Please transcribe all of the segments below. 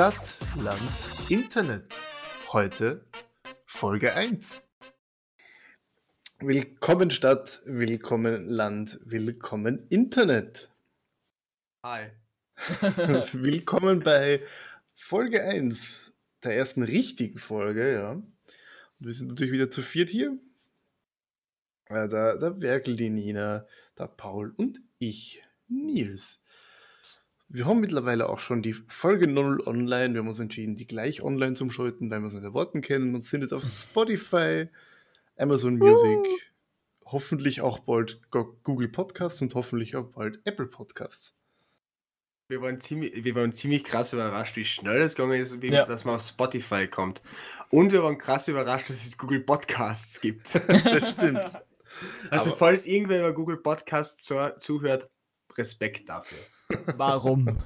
Stadt, Land, Internet. Heute Folge 1. Willkommen Stadt, willkommen Land, willkommen Internet. Hi. willkommen bei Folge 1 der ersten richtigen Folge, ja. Und wir sind natürlich wieder zu viert hier. Der, der Werkel, die Nina, der Paul und ich, Nils. Wir haben mittlerweile auch schon die Folge 0 online. Wir haben uns entschieden, die gleich online zu schalten, weil wir es nicht erwarten können und sind jetzt auf Spotify, Amazon Music, hoffentlich auch bald Go- Google Podcasts und hoffentlich auch bald Apple Podcasts. Wir waren ziemlich, wir waren ziemlich krass überrascht, wie schnell es gegangen ist, wie, Ja. dass man auf Spotify kommt. Und wir waren krass überrascht, dass es Google Podcasts gibt. Das stimmt. Also Aber- falls irgendwer über Google Podcasts zu, zuhört, Respekt dafür. Warum?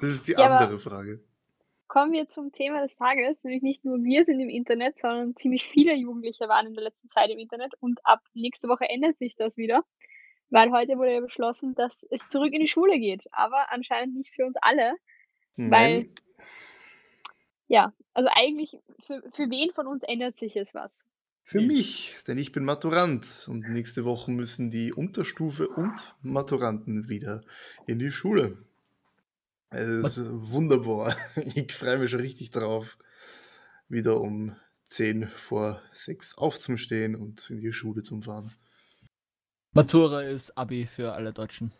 Das ist die Ja, andere Frage. Kommen wir zum Thema des Tages, nämlich nicht nur wir sind im Internet, sondern ziemlich viele Jugendliche waren in der letzten Zeit im Internet und ab nächste Woche ändert sich das wieder, weil heute wurde ja beschlossen, dass es zurück in die Schule geht, aber anscheinend nicht für uns alle, weil, Nein, ja, also eigentlich für, für wen von uns ändert sich es was? Für Ich. mich, denn ich bin Maturant und nächste Woche müssen die Unterstufe und Maturanten wieder in die Schule. Es ist wunderbar. Ich freue mich schon richtig drauf, wieder um 10 vor 6 aufzustehen und in die Schule zu fahren. Matura ist Abi für alle Deutschen.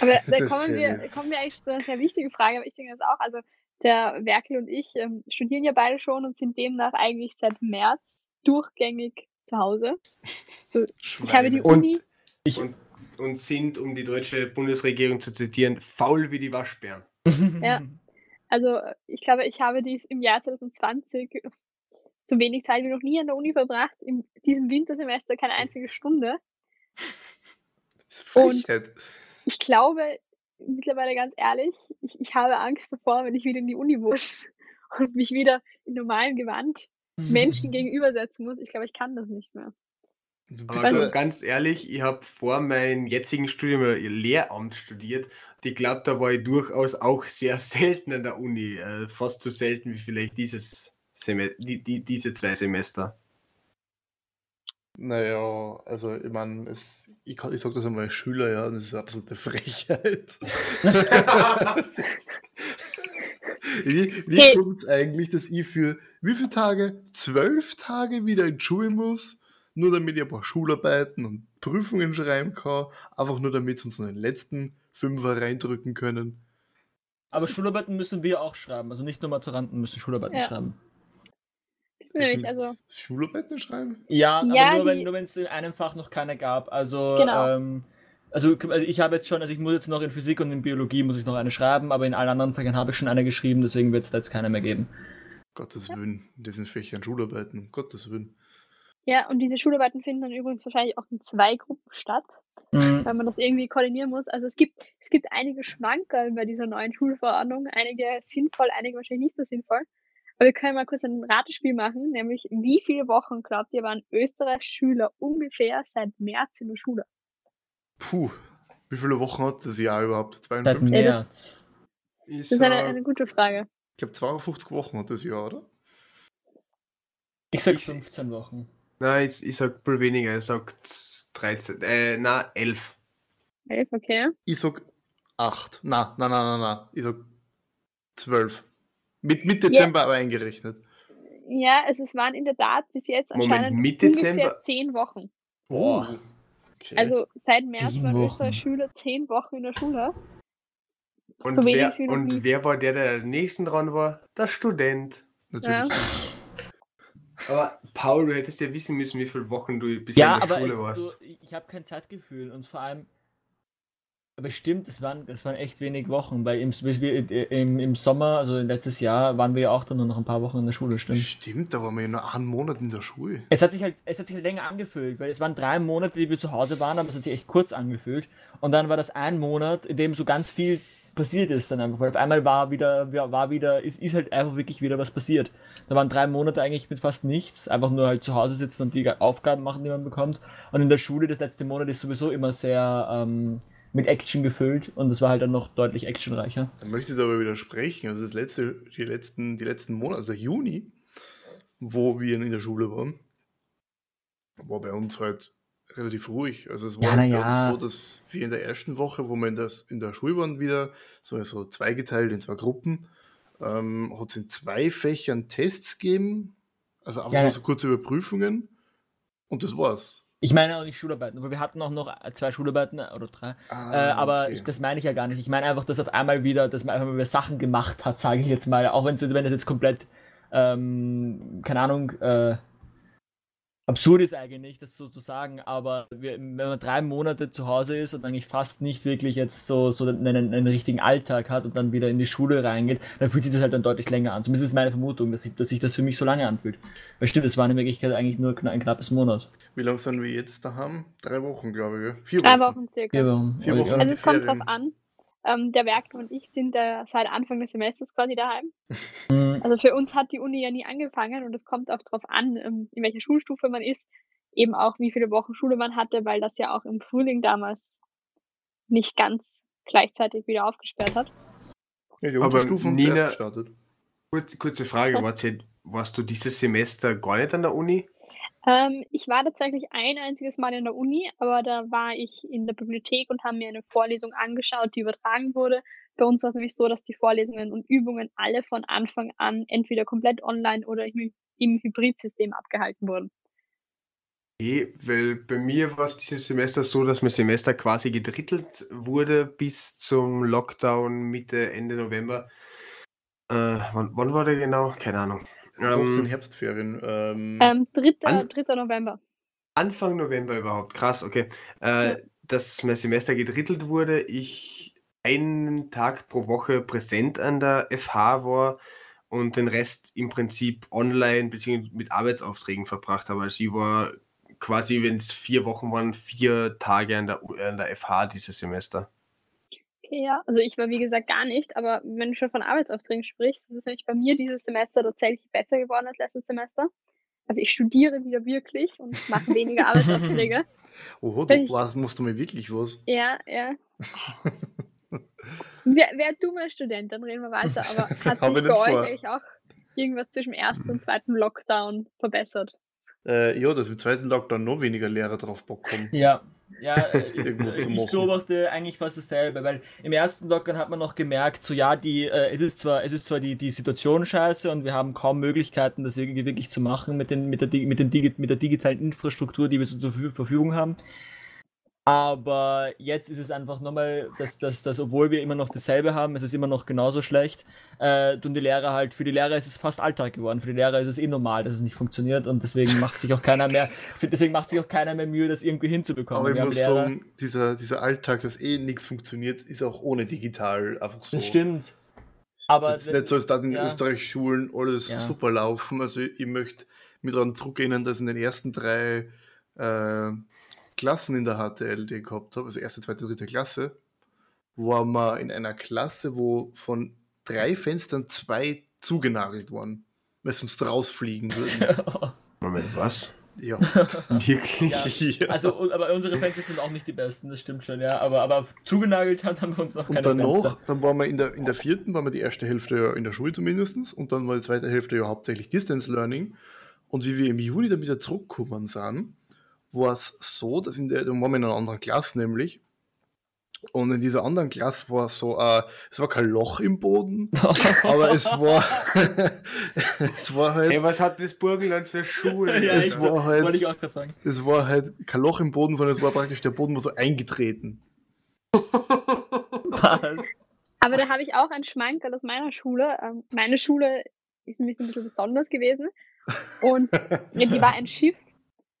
Aber da Das ist kommen sehr wir, kommen wir eigentlich zu einer sehr wichtigen Frage, aber ich denke das auch, also der Werkel und ich ähm, studieren ja beide schon und sind demnach eigentlich seit März durchgängig zu Hause. So, ich habe die Schweine. Und- Uni, Ich, Und, und sind, um die deutsche Bundesregierung zu zitieren, faul wie die Waschbären. Ja. also ich glaube, ich habe dies im Jahr 2020 so wenig Zeit wie noch nie an der Uni verbracht, in diesem Wintersemester keine einzige Stunde. Das ist Frechheit. Ich glaube, mittlerweile ganz ehrlich, ich, ich habe Angst davor, wenn ich wieder in die Uni muss und mich wieder in normalem Gewand Menschen gegenübersetzen muss. Ich glaube, ich kann das nicht mehr. Du Aber bist Also- ganz ehrlich, ich habe vor meinem jetzigen Studium Lehramt studiert. Ich glaube, da war ich durchaus auch sehr selten an der Uni. Äh, fast so selten wie vielleicht dieses Seme die, die, diese zwei Semester. Naja, also ich meine, es- ich, ich sage das einmal als Schüler, ja, und das ist eine absolute Frechheit. wie wie Hey. kommt es eigentlich, dass ich für wie viele Tage? Zwölf Tage wieder in die Schule muss, nur damit ich ein paar Schularbeiten und Prüfungen schreiben kann, einfach nur damit sie uns noch den letzten Fünfer reindrücken können. Aber Schularbeiten müssen wir auch schreiben. Also nicht nur Maturanten müssen Schularbeiten Ja. schreiben. Ist nämlich, also, Schularbeiten schreiben? Ja, Ja, aber nur, wenn die- nur wenn es in einem Fach noch keine gab. Also, Genau. ähm, also, also ich habe jetzt schon, also ich muss jetzt noch in Physik und in Biologie muss ich noch eine schreiben, aber in allen anderen Fächern habe ich schon eine geschrieben, deswegen wird es da jetzt keine mehr geben. Gottes Willen, in diesen Fächern Schularbeiten, um Gottes Willen. ja, und diese Schularbeiten finden dann übrigens wahrscheinlich auch in zwei Gruppen statt, Mhm. weil man das irgendwie koordinieren muss. Also es gibt, es gibt einige Schmankerl bei dieser neuen Schulverordnung, einige sinnvoll, einige wahrscheinlich nicht so sinnvoll. Aber wir können mal kurz ein Ratespiel machen, nämlich wie viele Wochen, glaubt ihr, waren Österreichs Schüler ungefähr seit März in der Schule? Puh, wie viele Wochen hat das Jahr überhaupt? Seit 52? Ja, das- März. Ich Das ist eine, eine gute Frage. Ich glaube 52 Wochen hat das Jahr, oder? Ich sag Ich- 15 Wochen. Nein, ich, ich sag wohl weniger, ich sag 13, äh, na, 11. Elf, okay. Ich sag 8. Na, na, na, na, na. Ich sag 12. Mit, mit Dezember aber eingerechnet. Ja, es, es waren in der Tat bis jetzt Moment, anscheinend mit ungefähr Dezember? zehn Wochen. Boah. Okay. Also seit März Zehn waren Wochen. Schüler zehn Wochen in der Schule. Und, so wenig wer, und wer war der, der am nächsten dran war? Der Student. Natürlich. Aber Paul, du hättest ja wissen müssen, wie viele Wochen du bisher Ja, in der aber Schule es, warst. du, ich habe kein Zeitgefühl und vor allem. Aber stimmt, es waren, es waren echt wenig Wochen, weil im, wir- im, im Sommer, also letztes Jahr, waren wir ja auch dann nur noch ein paar Wochen in der Schule, stimmt. Stimmt, da waren wir ja nur einen Monat in der Schule. Es hat sich halt, es hat sich halt länger angefühlt, weil es waren drei Monate, die wir zu Hause waren, aber es hat sich echt kurz angefühlt. Und dann war das ein Monat, in dem so ganz viel passiert ist dann einfach, weil auf einmal war wieder, war wieder, ist, ist halt einfach wirklich wieder was passiert. Da waren drei Monate eigentlich mit fast nichts, einfach nur halt zu Hause sitzen und die Aufgaben machen, die man bekommt. Und in der Schule, das letzte Monat ist sowieso immer sehr ähm, mit Action gefüllt und es war halt dann noch deutlich actionreicher. Da möchte ich aber widersprechen. Also das letzte, die letzten, die letzten Monate, also der Juni, wo wir in der Schule waren, war bei uns halt relativ ruhig. Also es Ja, war na halt ja. so, dass wir in der ersten Woche, wo wir in, das, in der Schule waren, wieder so, so zweigeteilt in zwei Gruppen, ähm, hat es in zwei Fächern Tests gegeben, also einfach Ja, nur so kurze Überprüfungen und das war's. Ich meine auch nicht Schularbeiten, aber wir hatten auch noch zwei Schularbeiten oder drei. Ah, äh, aber okay. ich, das meine ich ja gar nicht. Ich meine einfach, dass auf einmal wieder, dass man einfach mal wieder Sachen gemacht hat, sage ich jetzt mal. Auch wenn's, wenn das jetzt komplett, ähm, keine Ahnung, äh, absurd ist eigentlich, das so zu sagen, aber wir, wenn man drei Monate zu Hause ist und eigentlich fast nicht wirklich jetzt so, so einen, einen richtigen Alltag hat und dann wieder in die Schule reingeht, dann fühlt sich das halt dann deutlich länger an. Zumindest ist meine Vermutung, dass, ich, dass sich das für mich so lange anfühlt. Weil stimmt, es war in Wirklichkeit eigentlich nur ein knappes Monat. Wie lange sind wir jetzt daheim? Drei Wochen, glaube ich. Vier Drei Wochen circa. Vier Wochen. Vier Wochen. Ja. Also es kommt drauf an. Ähm, der Werk und ich sind äh, seit Anfang des Semesters quasi daheim. Mhm. Also für uns hat die Uni ja nie angefangen und es kommt auch drauf an, ähm, in welcher Schulstufe man ist, eben auch wie viele Wochen Schule man hatte, weil das ja auch im Frühling damals nicht ganz gleichzeitig wieder aufgesperrt hat. Ja, die Aber Unterstufen Nina-. Kurz, kurze Frage, warst du dieses Semester gar nicht an der Uni? Ähm, ich war tatsächlich ein einziges Mal in der Uni, aber da war ich in der Bibliothek und habe mir eine Vorlesung angeschaut, die übertragen wurde. Bei uns war es nämlich so, dass die Vorlesungen und Übungen alle von Anfang an entweder komplett online oder im, Hybridsystem abgehalten wurden. Eh, weil bei mir war es dieses Semester so, dass mein Semester quasi gedrittelt wurde bis zum Lockdown Mitte, Ende November. Äh, wann, wann war der genau? Keine Ahnung. Ähm, Herbstferien. Ähm, Ähm, 3. An- 3. November. Anfang November überhaupt. Krass, okay. Äh, Ja. Dass mein Semester gedrittelt wurde, ich einen Tag pro Woche präsent an der FH war und den Rest im Prinzip online bzw. mit Arbeitsaufträgen verbracht habe. Also ich war quasi, wenn es vier Wochen waren, vier Tage an der, U- an der FH dieses Semester. Okay, ja. Also ich war wie gesagt gar nicht, aber wenn du schon von Arbeitsaufträgen sprichst, das ist nämlich bei mir dieses Semester tatsächlich besser geworden als letztes Semester. Also ich studiere wieder wirklich und mache weniger Arbeitsaufträge. oh, wenn du ich- was, musst du mir wirklich was? Ja, ja. Wer, wer dummer Student, dann reden wir weiter. Aber hat sich bei euch eigentlich auch irgendwas zwischen ersten und zweiten Lockdown verbessert? Äh, ja, dass im zweiten Lockdown noch weniger Lehrer drauf Bock kommen. Ja, ja, äh, ich machen. beobachte eigentlich fast dasselbe, weil im ersten Lockdown hat man noch gemerkt, so ja, die, äh, es ist zwar, es ist zwar die, die Situation scheiße und wir haben kaum Möglichkeiten, das irgendwie wirklich zu machen mit, den, mit, der, mit, den mit der digitalen Infrastruktur, die wir so zur Verfü- Verfügung haben. Aber jetzt ist es einfach nochmal, dass, dass, dass, obwohl wir immer noch dasselbe haben, es ist immer noch genauso schlecht. Äh, tun die Lehrer halt, für die Lehrer ist es fast Alltag geworden. Für die Lehrer ist es eh normal, dass es nicht funktioniert und deswegen macht sich auch keiner mehr, deswegen macht sich auch keiner mehr Mühe, das irgendwie hinzubekommen. Aber ich Wir muss Lehrer- sagen, dieser, dieser Alltag, dass eh nichts funktioniert, ist auch ohne digital einfach so. Das stimmt. Aber es ist nicht so, als da in ja. Österreich Schulen alles Ja. super laufen. Also ich, möchte mir daran zurückerinnern, dass in den ersten drei äh, Klassen in der HTL, die ich gehabt habe, also erste, zweite, dritte Klasse, waren wir in einer Klasse, wo von drei Fenstern zwei zugenagelt waren, weil sie sonst rausfliegen würden. Moment, was? ja. Wirklich? Ja. Also, und- aber unsere Fenster sind auch nicht die besten, das stimmt schon, ja. Aber, aber zugenagelt haben haben wir uns noch Und keine dann Fenster. noch, dann waren wir in der, in der vierten, waren wir die erste Hälfte ja in der Schule zumindest und dann war die zweite Hälfte ja hauptsächlich Distance Learning. Und wie wir im Juli dann wieder zurückgekommen sind, war es so, dass in der, dann waren wir in einer anderen Klasse nämlich. Und in dieser anderen Klasse war so, äh, es war kein Loch im Boden, aber es war, es war halt, Hey, was hat das Burgenland für Schuhe? ja, es war so, halt- wollte ich auch gerade sagen. es war halt kein Loch im Boden, sondern es war praktisch der Boden war so eingetreten. Was? Aber da habe ich auch einen Schmankerl aus meiner Schule. Ähm, meine Schule ist nämlich so ein bisschen besonders gewesen. Und die war ein Schiff.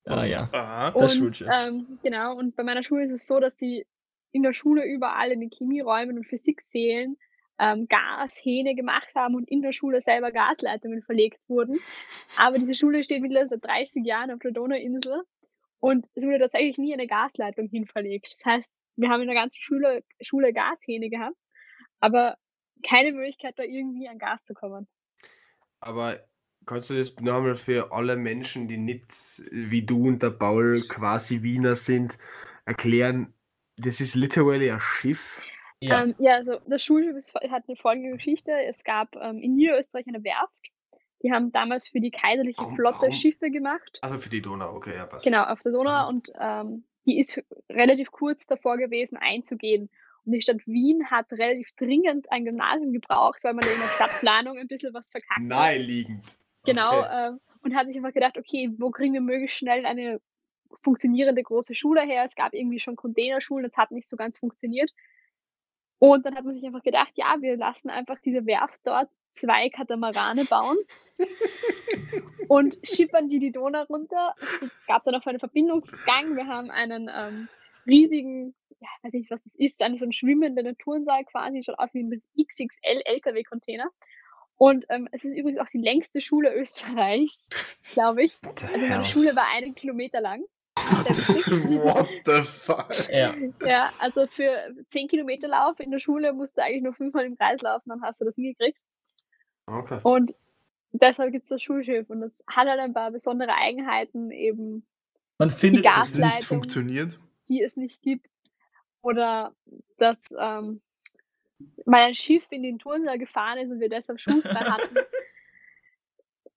Ah ja. Aha. Das und ähm, genau, und bei meiner Schule ist es so, dass die in der Schule überall in den Chemieräumen und Physiksälen ähm, Gashähne gemacht haben und in der Schule selber Gasleitungen verlegt wurden. Aber diese Schule steht mittlerweile seit 30 Jahren auf der Donauinsel und es wurde tatsächlich nie eine Gasleitung hinverlegt. Das heißt, wir haben in der ganzen Schule, Schule Gashähne gehabt, aber keine Möglichkeit, da irgendwie an Gas zu kommen. Aber kannst du das nochmal für alle Menschen, die nicht wie du und der Paul quasi Wiener sind, erklären, das ist literally ein Schiff. Ja. Ähm, ja, also das Schulschiff ist, hat eine folgende Geschichte. Es gab ähm, in Niederösterreich eine Werft. Die haben damals für die kaiserliche Warum- Flotte warum? Schiffe gemacht. Also für die Donau, okay, ja, passt. Genau, auf der Donau. Mhm. Und ähm, die ist relativ kurz davor gewesen, einzugehen. Und die Stadt Wien hat relativ dringend ein Gymnasium gebraucht, weil man in der Stadtplanung ein bisschen was verkackt hat. Naheliegend. Genau, Okay. äh, und hat sich einfach gedacht, okay, wo kriegen wir möglichst schnell eine funktionierende große Schule her? Es gab irgendwie schon Containerschulen, das hat nicht so ganz funktioniert. Und dann hat man sich einfach gedacht, ja, wir lassen einfach diese Werft dort zwei Katamarane bauen und schippern die die Donau runter. Es gab dann auch einen Verbindungsgang. Wir haben einen ähm, riesigen, ja, weiß nicht, was das ist, einen so einen schwimmenden Turnsaal quasi, schaut aus wie ein XXL LKW-Container. Und ähm, es ist übrigens auch die längste Schule Österreichs, glaube ich. Also meine Schule war einen Kilometer lang. What the fuck? ja. Ja, also für 10 Kilometer Lauf in der Schule musst du eigentlich nur fünfmal im Kreis laufen, dann hast du das hingekriegt. Okay. Und deshalb gibt es das Schulschiff und das hat halt ein paar besondere Eigenheiten, eben Man findet Gas- es Das nicht funktioniert. die es nicht gibt. Oder dass ähm, mal ein Schiff in den Turnsaal gefahren ist und wir deshalb schulfrei hatten.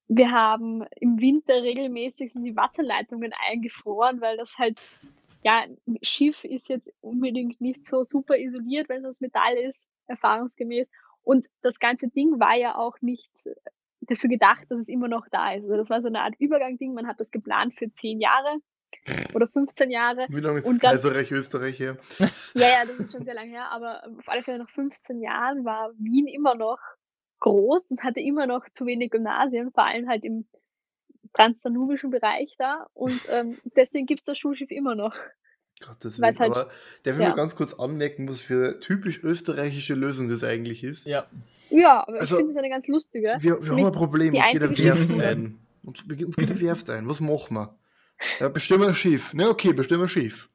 Wir haben im Winter regelmäßig sind die Wasserleitungen eingefroren, weil das halt, ja, ein Schiff ist jetzt unbedingt nicht so super isoliert, wenn es aus Metall ist, erfahrungsgemäß. Und das ganze Ding war ja auch nicht dafür gedacht, dass es immer noch da ist. Also das war so eine Art Übergangding. Man hat das geplant für zehn Jahre oder 15 Jahre. Wie lange ist Und das dann- Kaiserreich Österreich her? Ja, ja, das ist schon sehr lange her, aber auf alle Fälle nach 15 Jahren war Wien immer noch groß und hatte immer noch zu wenig Gymnasien, vor allem halt im transdanubischen Bereich da. Und ähm, deswegen gibt es das Schulschiff immer noch. Gottes Willen. halt- Aber darf ich ja. mal ganz kurz anmerken, was für eine typisch österreichische Lösung das eigentlich ist? Ja. Ja, aber Also, ich finde es eine ganz lustige. Wir, wir haben ein Problem, uns geht eine Werft ein. Uns, uns geht eine Werft ein. Was machen wir? Ja, bestimmen wir ein Schiff. Na okay, bestimmen wir ein Schiff.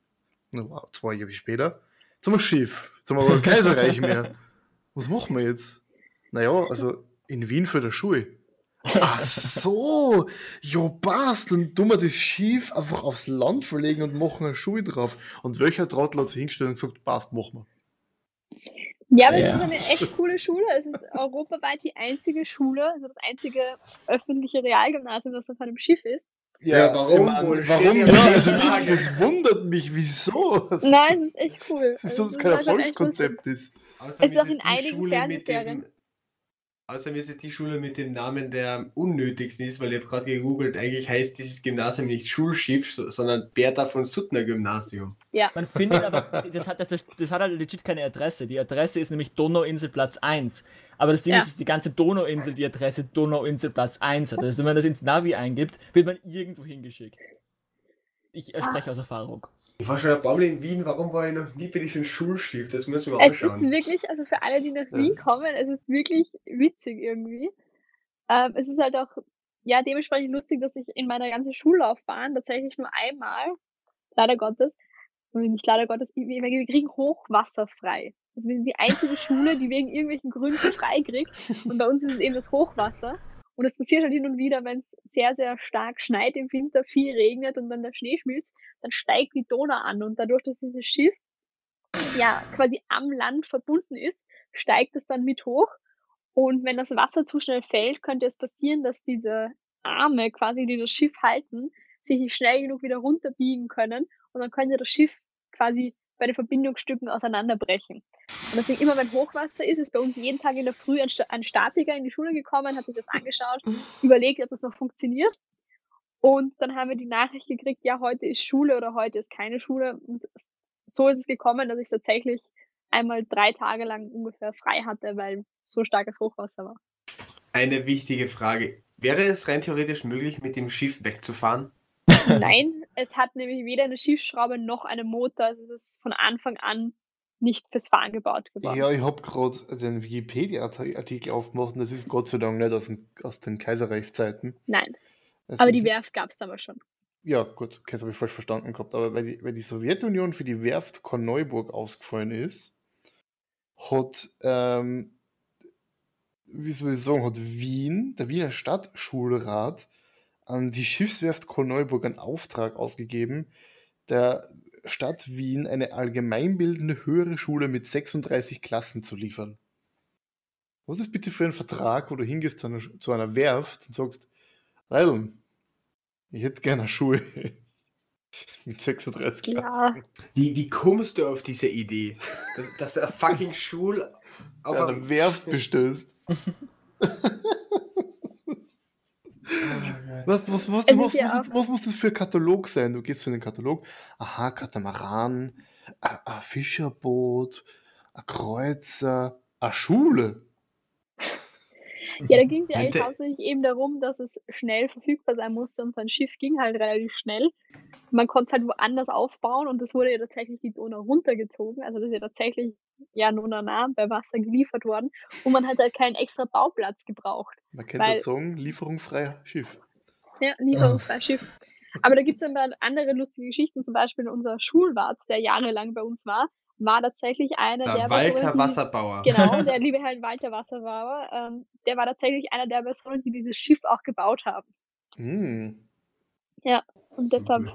Na, wow, zwei Jahre später. Jetzt haben wir ein Schiff. Jetzt haben wir aber ein Kaiserreich mehr. Was machen wir jetzt? Naja, also in Wien für der Schule. Ach so, jo passt, dann tun wir das Schiff einfach aufs Land verlegen und machen eine Schule drauf. Und welcher Trottel hat sich hingestellt und gesagt, passt, machen wir. Ja, aber Ja. es ist eine echt coole Schule. Es ist europaweit die einzige Schule, also das einzige öffentliche Realgymnasium, das auf einem Schiff ist. Ja, warum wohl? Warum? Stell dir Ja, also wirklich, es wundert mich, wieso. Das Nein, es ist- echt cool. Wieso Also, das kein. Erfolgskonzept ist. Außerdem ist auch ist in es die einigen Schule mit Fernsehserien. dem. Außerdem ist es die Schule mit dem Namen, der am unnötigsten ist, weil ich habe gerade gegoogelt, eigentlich heißt dieses Gymnasium nicht Schulschiff, so- sondern Bertha von Suttner Gymnasium. Man findet aber, das hat, das, das hat halt legit keine Adresse. Die Adresse ist nämlich Donauinsel Platz 1. Aber das Ding Ja. ist, dass die ganze Donauinsel die Adresse Donauinsel Platz 1 hat. Also wenn man das ins Navi eingibt, wird man irgendwo hingeschickt. Ich äh, spreche aus Erfahrung. Ich war schon ein paar Mal in Wien, warum war ich noch nie bei diesem Schulschiff? Das müssen wir Es ist anschauen. wirklich, also für alle, die nach Ja. Wien kommen, es ist wirklich witzig irgendwie. Ähm, es ist halt auch, ja, dementsprechend lustig, dass ich in meiner ganzen Schullaufbahn tatsächlich nur einmal, leider Gottes, nicht leider Gottes, wir, kriegen Hochwasser frei. Also wir sind die einzige Schule, die wegen irgendwelchen Gründen frei kriegt. Und bei uns ist es eben das Hochwasser. Und es passiert halt hin und wieder, wenn es sehr, sehr stark schneit im Winter, viel regnet und dann der Schnee schmilzt, dann steigt die Donau an. Und dadurch, dass dieses Schiff ja quasi am Land verbunden ist, steigt es dann mit hoch. Und wenn das Wasser zu schnell fällt, könnte es passieren, dass diese Arme quasi, die das Schiff halten, sich nicht schnell genug wieder runterbiegen können. Und dann könnte das Schiff quasi bei den Verbindungsstücken auseinanderbrechen. Und deswegen immer, wenn Hochwasser ist, ist bei uns jeden Tag in der Früh ein, ein Statiker in die Schule gekommen, hat sich das angeschaut, überlegt, ob das noch funktioniert. Und dann haben wir die Nachricht gekriegt, ja, heute ist Schule oder heute ist keine Schule. Und so ist es gekommen, dass ich tatsächlich einmal drei Tage lang ungefähr frei hatte, weil so starkes Hochwasser war. Eine wichtige Frage. Wäre es rein theoretisch möglich, mit dem Schiff wegzufahren? Nein, es hat nämlich weder eine Schiffsschraube noch einen Motor. Also es ist von Anfang an nicht fürs Fahren gebaut geworden. Ja, ich habe gerade den Wikipedia-Artikel aufgemacht und das ist Gott sei Dank nicht aus, den- aus den Kaiserreichszeiten. Nein, Das aber die Werft gab es damals schon. Ja, gut, okay, das habe ich falsch verstanden gehabt. Aber weil die, weil die Sowjetunion für die Werft Korneuburg ausgefallen ist, hat, ähm, wie soll ich sagen, hat Wien, der Wiener Stadtschulrat, an die Schiffswerft Korneuburg einen Auftrag ausgegeben, der Stadt Wien eine allgemeinbildende höhere Schule mit 36 Klassen zu liefern. Was ist bitte für ein Vertrag, wo du hingehst zu einer, zu einer Werft und sagst, Leidl, ich hätte gerne eine Schule mit 36 Ja. Klassen. Wie, wie kommst du auf diese Idee? Dass, dass eine fucking Schule auf Ja, einem- eine Werft bestößt. Was, was, was, Es ist was, ja was, was muss das für ein Katalog sein? Du gehst zu den Katalog, aha, Katamaran, ein Fischerboot, ein Kreuzer, eine Schule. Ja, da ging es ja eigentlich hauptsächlich eben darum, dass es schnell verfügbar sein musste und so ein Schiff ging halt relativ schnell. Man konnte es halt woanders aufbauen und es wurde ja tatsächlich die Donau runtergezogen. Also das ist ja tatsächlich ja nur nah bei Wasser geliefert worden und man hat halt keinen extra Bauplatz gebraucht. Man kennt Weil- den Song, Lieferung freier Schiff. Ja, lieferungsfrei Schiff. Aber da gibt es dann mal andere lustige Geschichten, zum Beispiel unser Schulwart, der jahrelang bei uns war, war tatsächlich einer, der, Der Walter Wasserbauer. Genau, der liebe Herr Walter Wasserbauer, ähm, der war tatsächlich einer der Personen, die dieses Schiff auch gebaut haben. Hm. Und deshalb,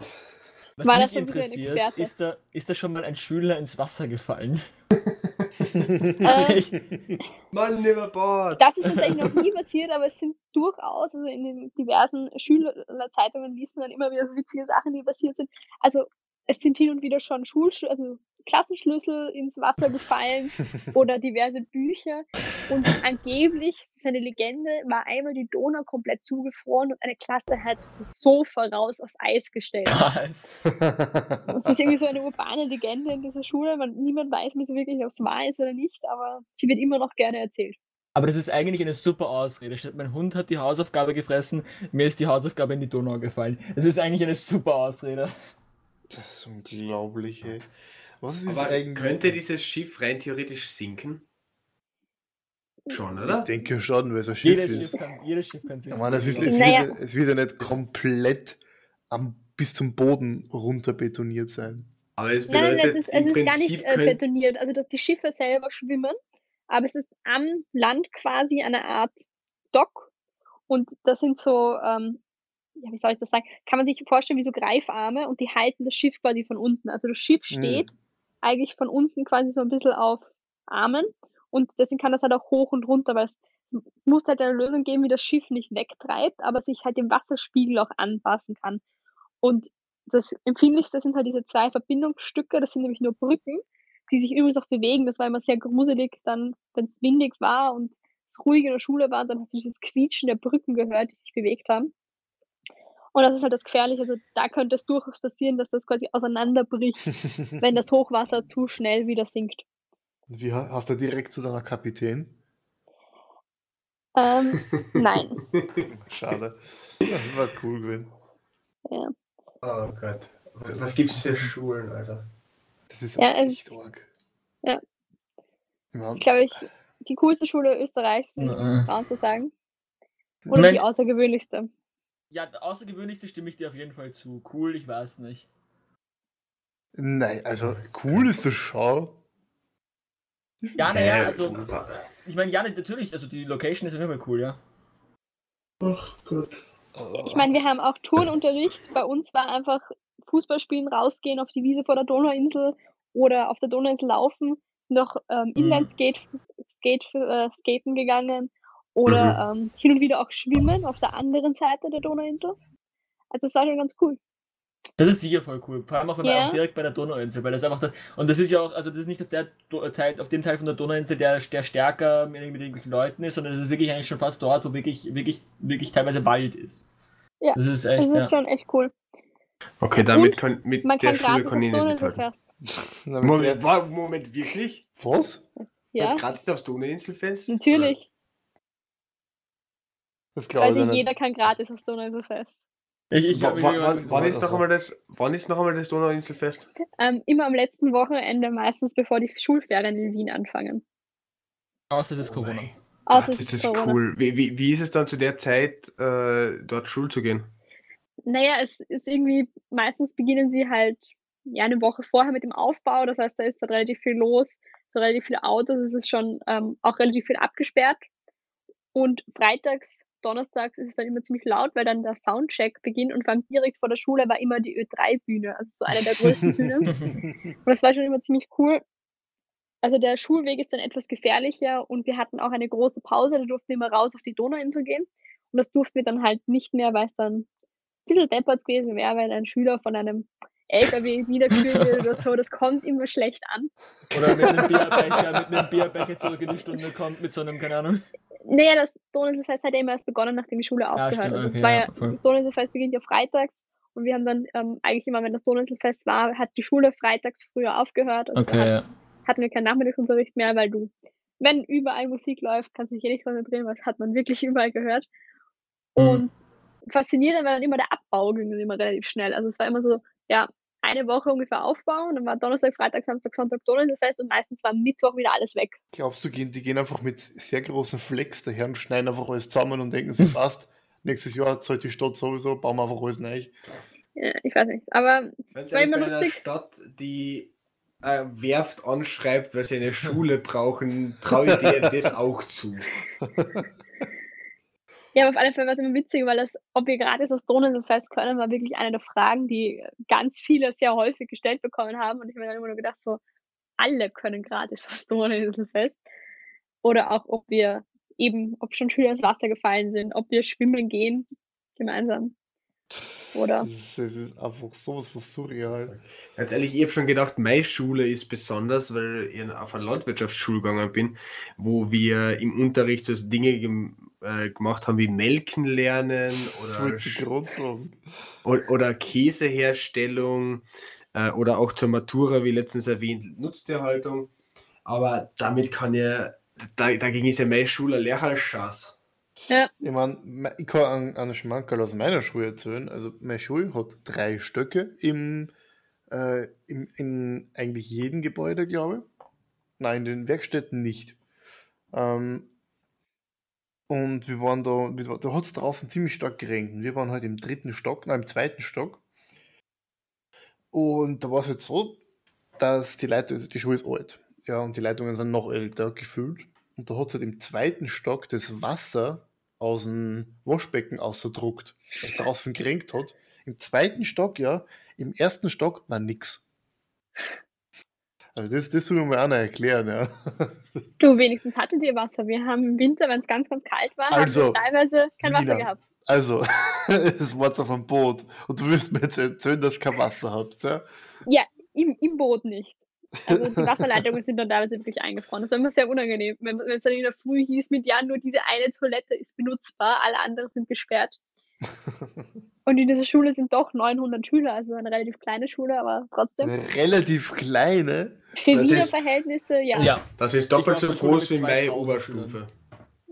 Was War mich das so ein bisschen ein interessiert, Experte? ist da, ist da schon mal ein Schüler ins Wasser gefallen? Ich- Mann über Bord. das ist tatsächlich noch nie passiert, aber es sind durchaus, also in den diversen Schülerzeitungen liest man dann immer wieder so witzige Sachen, die passiert sind. Also es sind hin und wieder schon Schulschlüssel, also Klassenschlüssel ins Wasser gefallen oder diverse Bücher. Und angeblich, das ist eine Legende, war einmal die Donau komplett zugefroren und eine Klasse hat das Sofa raus aufs Eis gestellt. Was? Das ist irgendwie so eine urbane Legende in dieser Schule. Man, niemand weiß mehr so wirklich, ob es wahr ist oder nicht, aber sie wird immer noch gerne erzählt. Aber das ist eigentlich eine super Ausrede. Statt mein Hund hat die Hausaufgabe gefressen, mir ist die Hausaufgabe in die Donau gefallen. Das ist eigentlich eine super Ausrede. Das ist unglaublich, ey. Was ist Aber eigentlich? könnte dieses Schiff rein theoretisch sinken? Schon, oder? Ich denke schon, weil es ein Schiff Jedes ist. Schiff, kann, jedes Schiff kann sich. Ich meine, es, ist, es, Naja. wird, es wird ja nicht komplett am, bis zum Boden runter betoniert sein. Aber es Nein, bedeutet, nein, es ist, es im ist gar Prinzip nicht äh, betoniert. Also, dass die Schiffe selber schwimmen, aber es ist am Land quasi eine Art Dock. Und das sind so, ähm, ja, wie soll ich das sagen? Kann man sich vorstellen wie so Greifarme und die halten das Schiff quasi von unten. Also, das Schiff Mhm. Eigentlich von unten quasi so ein bisschen auf Armen und deswegen kann das halt auch hoch und runter, weil es muss halt eine Lösung geben, wie das Schiff nicht wegtreibt, aber sich halt dem Wasserspiegel auch anpassen kann. Und das Empfindlichste sind halt diese zwei Verbindungsstücke, das sind nämlich nur Brücken, die sich übrigens auch bewegen. Das war immer sehr gruselig, dann, wenn es windig war und es ruhig in der Schule war, dann hast du dieses Quietschen der Brücken gehört, die sich bewegt haben. Und das ist halt das Gefährliche. Also da könnte es durchaus passieren, dass das quasi auseinanderbricht, wenn das Hochwasser zu schnell wieder sinkt. Wie ha- hast du direkt zu deiner Kapitän? Ähm, nein. Schade. Das war cool gewesen. Ja. Oh Gott. Was, was gibt's für Schulen, Alter? Das ist Ja, es- echt arg. ja. Ja, ist, glaube ich, die coolste Schule Österreichs, würde ich zu sagen. Ich Oder mein- die außergewöhnlichste. Ja, außergewöhnlichste stimme ich dir auf jeden Fall zu. Cool, ich weiß nicht. Nein, also cool ist das schon. Ja, naja, also, ich meine, ja, natürlich, also die Location ist auf jeden Fall cool, ja. Ach Gott. Ich meine, wir haben auch Turnunterricht. Bei uns war einfach Fußball spielen, rausgehen auf die Wiese vor der Donauinsel oder auf der Donauinsel laufen. Sind auch ähm, Inlandskate Skate, äh, skaten gegangen oder ähm, hin und wieder auch schwimmen auf der anderen Seite der Donauinsel. Also das war schon ganz cool. Das ist sicher voll cool. Vor allem auch, wenn man Ja. auch direkt bei der Donauinsel, weil das einfach da, und das ist ja auch, also das ist nicht auf der Do Teil, auf dem Teil von der Donauinsel, der, der stärker mit, irgendwelchen Leuten ist, sondern es ist wirklich eigentlich schon fast dort, wo wirklich, wirklich, wirklich teilweise Wald ist. Ja, Das ist Das echt, ist ja. schon echt cool. Okay, damit kann, mit Man der kann Schule kann auf ich nicht Donauinsel mithalten. fest. Moment, Moment, wirklich? Was? Ja, Das gratis aufs Donauinselfest? natürlich. Das glaube ich Weil nicht. jeder kann gratis aufs Donauinselfest. Ich, ich glaub, wann, wann, ist noch einmal das, wann ist noch einmal das Donauinselfest? Ähm, immer am letzten Wochenende, meistens bevor die Schulferien in Wien anfangen. Außer es ist Corona. Gott, Außer es ist ist Corona. cool. Wie, wie, wie ist es dann zu der Zeit, äh, dort Schul zu gehen? Naja, es ist irgendwie, meistens beginnen sie halt ja eine Woche vorher mit dem Aufbau. Das heißt, da ist halt relativ viel los, so relativ viele Autos. Es ist schon ähm, auch relativ viel abgesperrt. Und freitags donnerstags ist es dann immer ziemlich laut, weil dann der Soundcheck beginnt und vor allem direkt vor der Schule war immer die Ö3-Bühne, also so eine der größten Bühnen. Und das war schon immer ziemlich cool. Also der Schulweg ist dann etwas gefährlicher und wir hatten auch eine große Pause, da durften wir immer raus auf die Donauinsel gehen. Und das durften wir dann halt nicht mehr, weil es dann ein bisschen deppert gewesen wäre, weil ein Schüler von einem LKW niederkühlen wird oder so, das kommt immer schlecht an. Oder mit einem Bierbecher, mit einem Bierbecher zurück in die Stunde kommt, mit so einem, keine Ahnung. Naja, das Donauinselfest hat ja immer erst begonnen, nachdem die Schule aufgehört hat. Also okay, war ja, ja, voll. das Donauinselfest beginnt ja freitags und wir haben dann ähm, eigentlich immer, wenn das Donauinselfest war, hat die Schule freitags früher aufgehört. Also Okay, hat, ja. hatten wir keinen Nachmittagsunterricht mehr, weil du, wenn überall Musik läuft, kannst du dich eh nicht konzentrieren, das hat man wirklich überall gehört. Mhm. Und faszinierend war dann immer der Abbau, ging dann immer relativ schnell. Also es war immer so, ja, eine Woche ungefähr Aufbau und dann war Donnerstag, Freitag, Samstag, Sonntag Donauinselfest und meistens war Mittwoch wieder alles weg. Glaubst du, gehen, die gehen einfach mit sehr großen Flex daher und schneiden einfach alles zusammen und denken sich, passt, nächstes Jahr zahlt die Stadt sowieso, bauen wir einfach alles neu. Ja, ich weiß nicht. Aber Ganz War immer bei einer lustig. Stadt, die äh, Werft anschreibt, weil sie eine Schule brauchen, traue ich dir das auch zu. Ja, aber auf alle Fälle war es immer witzig, weil das, ob wir gratis aufs Donauinselfest können, war wirklich eine der Fragen, die ganz viele sehr häufig gestellt bekommen haben. Und ich habe mir dann immer nur gedacht, so, alle können gratis aufs Donauinselfest. Oder auch, ob wir eben, ob schon Schüler ins Wasser gefallen sind, ob wir schwimmen gehen gemeinsam. Oder? Das ist, das ist einfach sowas von surreal. Ganz ehrlich, ich habe schon gedacht, meine Schule ist besonders, weil ich auf eine Landwirtschaftsschule gegangen bin, wo wir im Unterricht so Dinge gem äh, gemacht haben wie Melken lernen oder, oder, oder Käseherstellung äh, oder auch zur Matura, wie letztens erwähnt, Nutztierhaltung. Aber damit kann ja, da, dagegen ist ja meine Schule ein Lehrerschatz. Ja, Ich meine, ich kann einen, einen Schmankerl aus meiner Schule erzählen. Also, meine Schule hat drei Stöcke im, äh, im, in eigentlich jedem Gebäude, glaube ich. Nein, in den Werkstätten nicht. Ähm, und wir waren da, da hat es draußen ziemlich stark geregnet. Wir waren halt im dritten Stock, nein, im zweiten Stock. Und da war es halt so, dass die Leitung, also die Schule ist alt. Ja, und die Leitungen sind noch älter gefühlt. Und da hat es halt im zweiten Stock das Wasser aus dem Waschbecken ausgedruckt, was draußen gerenkt hat. Im zweiten Stock, ja, im ersten Stock war nix. Also das, das soll mir auch noch erklären, ja. Du, wenigstens hattet ihr Wasser. Wir haben im Winter, wenn es ganz, ganz kalt war, Also, haben wir teilweise kein Wasser Nina. gehabt. also, es war auf dem Boot und du wirst mir jetzt erzählen, dass ihr kein Wasser habt, ja? Im, Im Boot nicht. Also die Wasserleitungen sind dann teilweise wirklich eingefroren. Das war immer sehr unangenehm, wenn wenn es dann in der Früh hieß mit, ja, nur diese eine Toilette ist benutzbar, alle anderen sind gesperrt. Und in dieser Schule sind doch 900 Schüler, also eine relativ kleine Schule, aber trotzdem. Eine relativ kleine. Für Das Wiener ist- Verhältnisse, ja. Ja. Das ist doppelt so groß wie meine 2000 Oberstufe.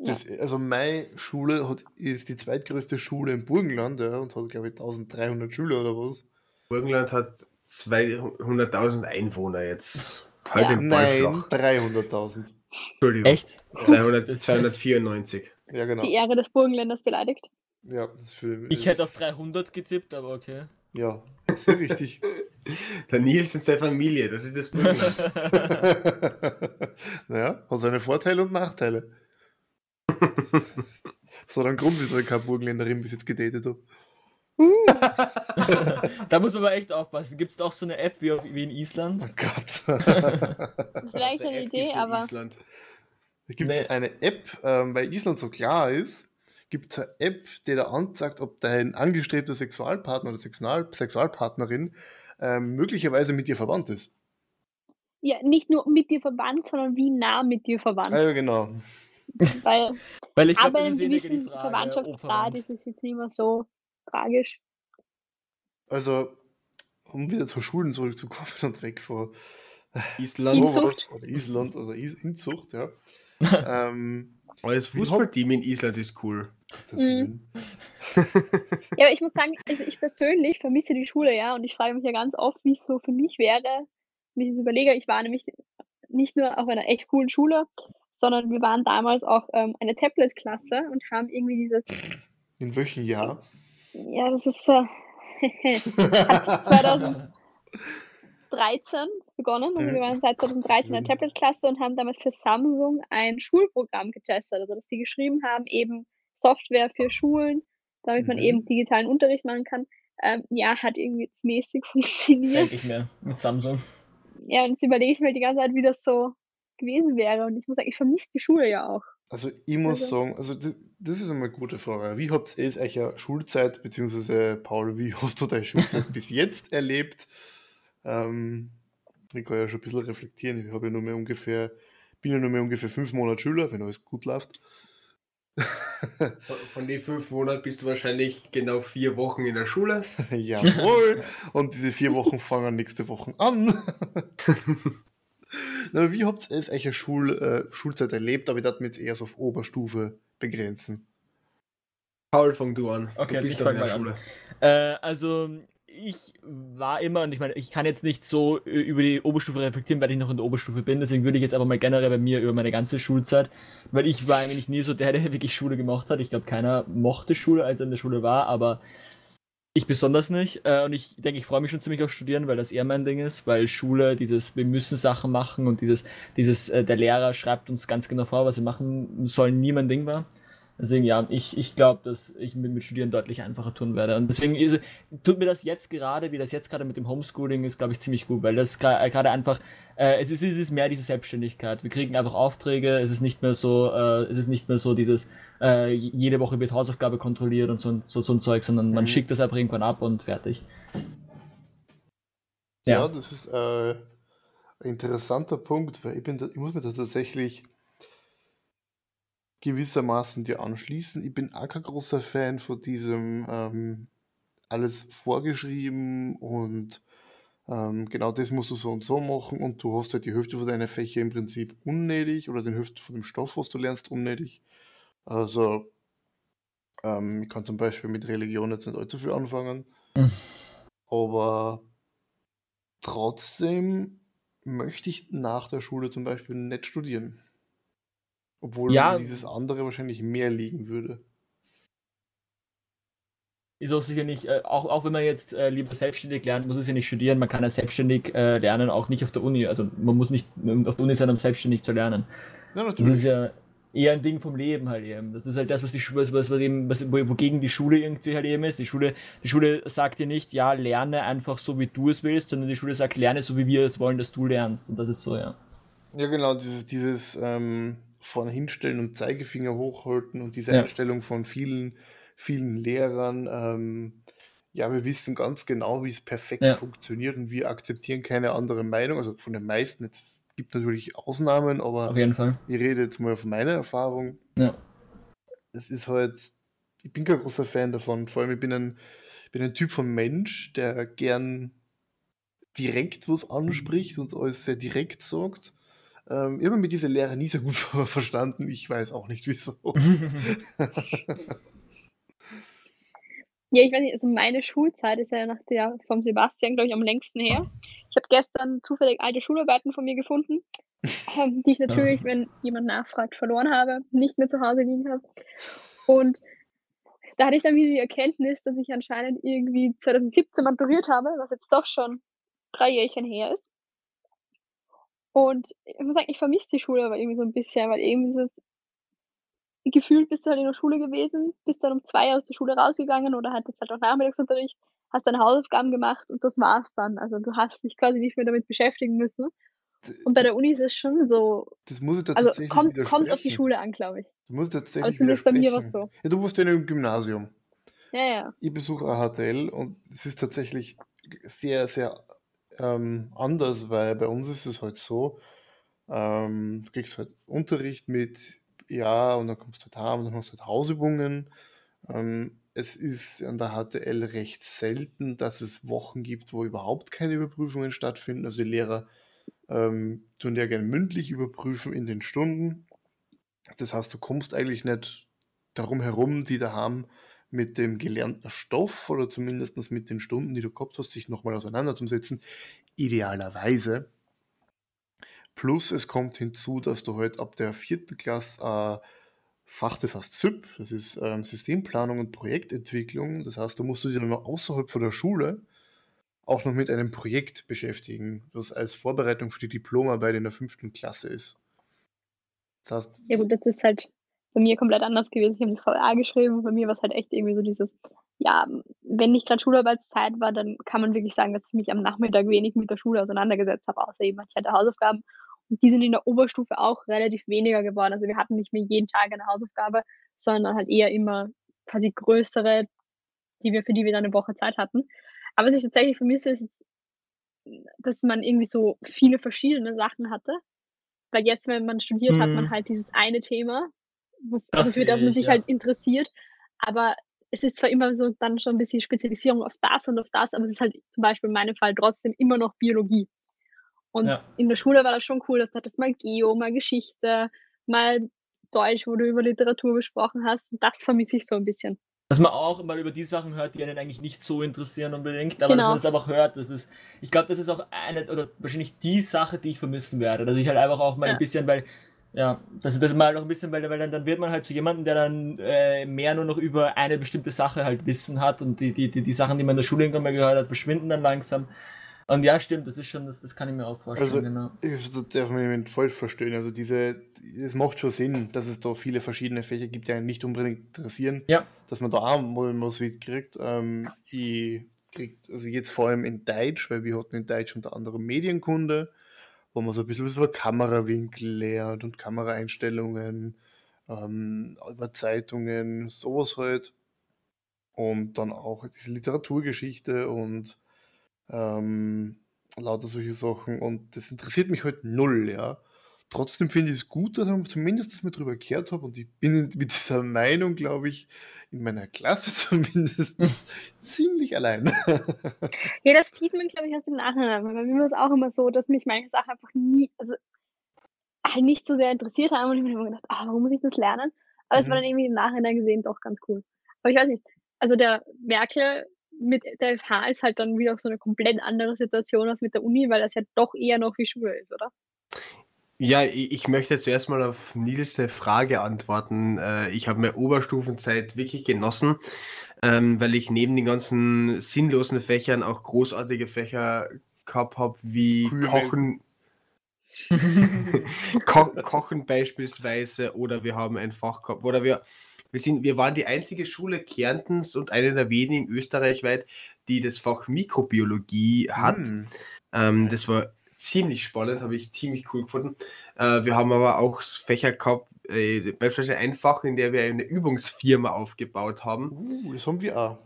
Das, also meine Schule hat, ist die zweitgrößte Schule im Burgenland ja, und hat, glaube ich, 1300 Schüler oder was. Burgenland hat 200.000 Einwohner jetzt. Halt Ja. Ball Nein, flach. 300.000. Entschuldigung. Echt? 200, 294. Ja, genau. Die Ehre des Burgenländers beleidigt. Ja, das ist für, Ich hätte auf 300 getippt, aber okay. Ja, das ist richtig. Der Nils und seine Familie, das ist das Burgenland. naja, hat seine Vorteile und Nachteile. Das hat einen Grund, wieso ich keine Burgenländerin bis jetzt gedatet habe. da muss man aber echt aufpassen. Gibt es auch so eine App wie, auf, wie in Island? Oh Gott. Der eine App Idee, aber Island. Da gibt es Nee. eine App, ähm, weil Island so klar ist, gibt es eine App, die da anzeigt, ob dein angestrebter Sexualpartner oder Sexual Sexualpartnerin ähm, möglicherweise mit dir verwandt ist. ja, nicht nur mit dir verwandt, sondern wie nah mit dir verwandt. Ah, ja, genau. Weil, Weil ich glaube, aber das in die gewissen. Verwandtschaftsgrad ist es jetzt nicht mehr so tragisch. Also, um wieder zur Schulen zurückzukommen und weg vor Island. Inzucht. oder Island oder Is Inzucht, ja. ähm, Aber das Fußballteam in Island ist cool. Mhm. Ja, aber ich muss sagen, also ich persönlich vermisse die Schule, ja, und ich frage mich ja ganz oft, wie es so für mich wäre, wenn ich das überlege. Ich war nämlich nicht nur auf einer echt coolen Schule, sondern wir waren damals auch ähm, eine Tablet-Klasse und haben irgendwie dieses, In welchem Jahr? ja, das ist äh, 2013 begonnen. Also wir Mhm. waren seit 2013 eine Schön. Tablet-Klasse und haben damals für Samsung ein Schulprogramm getestet. Also dass sie geschrieben haben, eben Software für Schulen, damit man Mhm. eben digitalen Unterricht machen kann. Ähm, ja, hat irgendwie jetzt mäßig funktioniert. Denke ich mir. Mit Samsung. Ja, und jetzt überlege ich mir die ganze Zeit, wie das so gewesen wäre. Und ich muss sagen, ich vermisse die Schule ja auch. Also ich muss Also- sagen, also das, das ist einmal eine gute Frage. Wie habt ihr es eurer Schulzeit, beziehungsweise Paul, wie hast du deine Schulzeit bis jetzt erlebt? Ähm, ich kann ja schon ein bisschen reflektieren. Ich habe ja nur mehr ungefähr, bin ja nur mehr ungefähr fünf Monate Schüler, wenn alles gut läuft. Von- den fünf Monaten bist du wahrscheinlich genau vier Wochen in der Schule. Jawohl. Und diese vier Wochen fangen nächste Woche an. Na, wie habt ihr es eurer Schul, äh, Schulzeit erlebt? Aber ich darf mich jetzt eher so auf Oberstufe begrenzen. Paul, fang du an. Okay, du bist ich doch fang in der. Schule. Äh, also, ich war immer, und ich meine, ich kann jetzt nicht so äh, über die Oberstufe reflektieren, weil ich noch in der Oberstufe bin, deswegen würde ich jetzt aber mal generell bei mir über meine ganze Schulzeit, weil ich war eigentlich nie so der, der wirklich Schule gemacht hat. Ich glaube, keiner mochte Schule, als er in der Schule war, aber ich besonders nicht. Äh, und ich denke, ich freue mich schon ziemlich auf Studieren, weil das eher mein Ding ist, weil Schule, dieses, wir müssen Sachen machen und dieses, dieses, äh, der Lehrer schreibt uns ganz genau vor, was wir machen sollen, nie mein Ding war. Deswegen ja, ich, ich glaube, dass ich mit, mit Studieren deutlich einfacher tun werde. Und deswegen ist, tut mir das jetzt gerade, wie das jetzt gerade mit dem Homeschooling ist, glaube ich, ziemlich gut, weil das äh, gerade einfach, äh, es, ist, es ist mehr diese Selbstständigkeit. Wir kriegen einfach Aufträge, es ist nicht mehr so, äh, es ist nicht mehr so dieses, äh, jede Woche wird Hausaufgabe kontrolliert und so, ein- so, so ein Zeug, sondern man Mhm. schickt das einfach irgendwann ab und fertig. Ja, Ja. das ist äh, ein interessanter Punkt, weil ich, bin da, ich muss mir da tatsächlich gewissermaßen dir anschließen. Ich bin auch kein großer Fan von diesem ähm, alles vorgeschrieben und ähm, genau das musst du so und so machen und du hast halt die Hälfte von deiner Fächer im Prinzip unnötig oder den Hälfte von dem Stoff, was du lernst, unnötig. Also ähm, ich kann zum Beispiel mit Religion jetzt nicht allzu viel anfangen, Mhm. aber trotzdem möchte ich nach der Schule zum Beispiel nicht studieren. Obwohl Ja. dieses andere wahrscheinlich mehr liegen würde. Ist auch sicher nicht, äh, auch, auch wenn man jetzt äh, lieber selbstständig lernt, muss es ja nicht studieren. Man kann ja selbstständig äh, lernen, auch nicht auf der Uni. Also man muss nicht auf der Uni sein, um selbstständig zu lernen. Ja, Das natürlich. ist ja eher ein Ding vom Leben halt eben. Das ist halt das, was die Schule, was, was, eben, was, wo- wogegen die Schule irgendwie halt eben ist. Die Schule, die Schule sagt dir nicht, ja, lerne einfach so, wie du es willst, sondern die Schule sagt, lerne so, wie wir es wollen, dass du lernst. Und das ist so, ja. Ja, genau, dieses, dieses ähm, vorne hinstellen und Zeigefinger hochhalten und diese Ja. Einstellung von vielen, vielen Lehrern. Ähm, ja, wir wissen ganz genau, wie es perfekt Ja. funktioniert und wir akzeptieren keine andere Meinung. Also von den meisten. Es gibt natürlich Ausnahmen, aber Auf jeden Fall. ich rede jetzt mal von meiner Erfahrung. Ja. Es ist halt, ich bin kein großer Fan davon. Vor allem, ich bin ein, ich bin ein Typ von Mensch, der gern direkt was anspricht und alles sehr direkt sagt. Ähm, ich habe mit dieser Lehre nie so gut ver- verstanden. Ich weiß auch nicht wieso. Ja, ich weiß nicht, also meine Schulzeit ist ja nach der vom Sebastian, glaube ich, am längsten her. Ich habe gestern zufällig alte Schularbeiten von mir gefunden, ähm, die ich natürlich, wenn jemand nachfragt, verloren habe, nicht mehr zu Hause liegen habe. Und da hatte ich dann wieder die Erkenntnis, dass ich anscheinend irgendwie 2017 maturiert habe, was jetzt doch schon drei Jährchen her ist. Und ich muss sagen, ich vermisse die Schule aber irgendwie so ein bisschen, weil irgendwie ist es gefühlt bist du halt in der Schule gewesen, bist dann um zwei aus der Schule rausgegangen oder hattest halt auch Nachmittagsunterricht, hast deine Hausaufgaben gemacht und das war's dann. Also du hast dich quasi nicht mehr damit beschäftigen müssen. Und bei der Uni ist es schon so, Das muss ich da also es tatsächlich kommt, kommt auf die. Schule an, glaube ich. Du musst Aber tatsächlich zumindest bei mir war es so. Ja, du warst ja im Gymnasium. Ja, ja. Ich besuche AHTL und es ist tatsächlich sehr, sehr ähm, anders, weil bei uns ist es halt so, ähm, du kriegst halt Unterricht mit, ja, und dann kommst du halt heim und dann hast du halt Hausübungen. Ähm, es ist an der HTL recht selten, dass es Wochen gibt, wo überhaupt keine Überprüfungen stattfinden. Also die Lehrer ähm, tun ja gerne mündlich überprüfen in den Stunden. Das heißt, du kommst eigentlich nicht darum herum, die da haben, mit dem gelernten Stoff oder zumindest mit den Stunden, die du gehabt hast, sich nochmal auseinanderzusetzen. Idealerweise. Plus es kommt hinzu, dass du heute ab der vierten Klasse äh, Fach, das heißt SIP, das ist ähm, Systemplanung und Projektentwicklung. Das heißt, da musst du dich dann noch außerhalb von der Schule auch noch mit einem Projekt beschäftigen, das als Vorbereitung für die Diplomarbeit in der fünften Klasse ist. Das heißt, Ja gut, das ist halt bei mir komplett anders gewesen. Ich habe die VA geschrieben. Bei mir war es halt echt irgendwie so dieses, ja, wenn nicht gerade Schularbeitszeit war, dann kann man wirklich sagen, dass ich mich am Nachmittag wenig mit der Schule auseinandergesetzt habe, außer eben, ich hatte Hausaufgaben. Und die sind in der Oberstufe auch relativ weniger geworden. Also wir hatten nicht mehr jeden Tag eine Hausaufgabe, sondern halt eher immer quasi größere, die wir, für die wir dann eine Woche Zeit hatten. Aber was ich tatsächlich vermisse, ist, dass man irgendwie so viele verschiedene Sachen hatte. Weil jetzt, wenn man studiert, mhm. hat man mhm. halt dieses eine Thema, wo, also für das man sich ja. halt interessiert. Aber es ist zwar immer so dann schon ein bisschen Spezialisierung auf das und auf das, aber es ist halt zum Beispiel in meinem Fall trotzdem immer noch Biologie. Und ja. in der Schule war das schon cool, dass du hattest mal Geo, mal Geschichte, mal Deutsch, wo du über Literatur gesprochen hast. Und das vermisse ich so ein bisschen. Dass man auch mal über die Sachen hört, die einen eigentlich nicht so interessieren unbedingt, aber genau. dass man das einfach hört, das ist, ich glaube, das ist auch eine oder wahrscheinlich die Sache, die ich vermissen werde. Dass ich halt einfach auch mal ja. ein bisschen, weil ja, das, das mal noch ein bisschen, weil, weil dann, dann wird man halt zu jemandem, der dann äh, mehr nur noch über eine bestimmte Sache halt Wissen hat und die, die, die, die Sachen, die man in der Schule irgendwann mal gehört hat, verschwinden dann langsam. Und ja, stimmt, das ist schon, das, das kann ich mir auch vorstellen, also, genau. Ich darf man voll verstehen. Also diese, es macht schon Sinn, dass es da viele verschiedene Fächer gibt, die einen nicht unbedingt interessieren. Ja. Dass man da auch mal was mitkriegt. Ähm, ich krieg, also jetzt vor allem in Deutsch, weil wir hatten in Deutsch unter anderem Medienkunde wo man so ein bisschen was über Kamerawinkel lernt und Kameraeinstellungen, ähm, über Zeitungen, sowas halt. Und dann auch diese Literaturgeschichte und ähm, lauter solche Sachen. Und das interessiert mich halt null, ja. Trotzdem finde ich es gut, dass ich zumindest das mal drüber gehört habe und ich bin mit dieser Meinung, glaube ich, in meiner Klasse zumindest ziemlich allein. ja, das sieht man, glaube ich, erst im Nachhinein. Weil bei mir war es auch immer so, dass mich manche Sachen einfach nie, also halt nicht so sehr interessiert haben und ich mir immer gedacht, ah, warum muss ich das lernen? Aber mhm. es war mhm. dann irgendwie im Nachhinein gesehen doch ganz cool. Aber ich weiß nicht, also der Werkel mit der FH ist halt dann wieder so eine komplett andere Situation als mit der Uni, weil das ja doch eher noch wie Schule ist, oder? Ja, ich, möchte zuerst mal auf Nils Frage antworten. Äh, ich habe meine Oberstufenzeit wirklich genossen, ähm, weil ich neben den ganzen sinnlosen Fächern auch großartige Fächer gehabt habe, wie Kühe Kochen. Ko Kochen beispielsweise oder wir haben ein Fach gehabt oder wir wir sind wir waren die einzige Schule Kärntens und eine der wenigen österreichweit, die das Fach Mikrobiologie hat. Hm. Ähm, das war ziemlich spannend, habe ich ziemlich cool gefunden. Äh, wir haben aber auch Fächer gehabt, äh, beispielsweise einfach, in der wir eine Übungsfirma aufgebaut haben. Uh, das haben wir auch.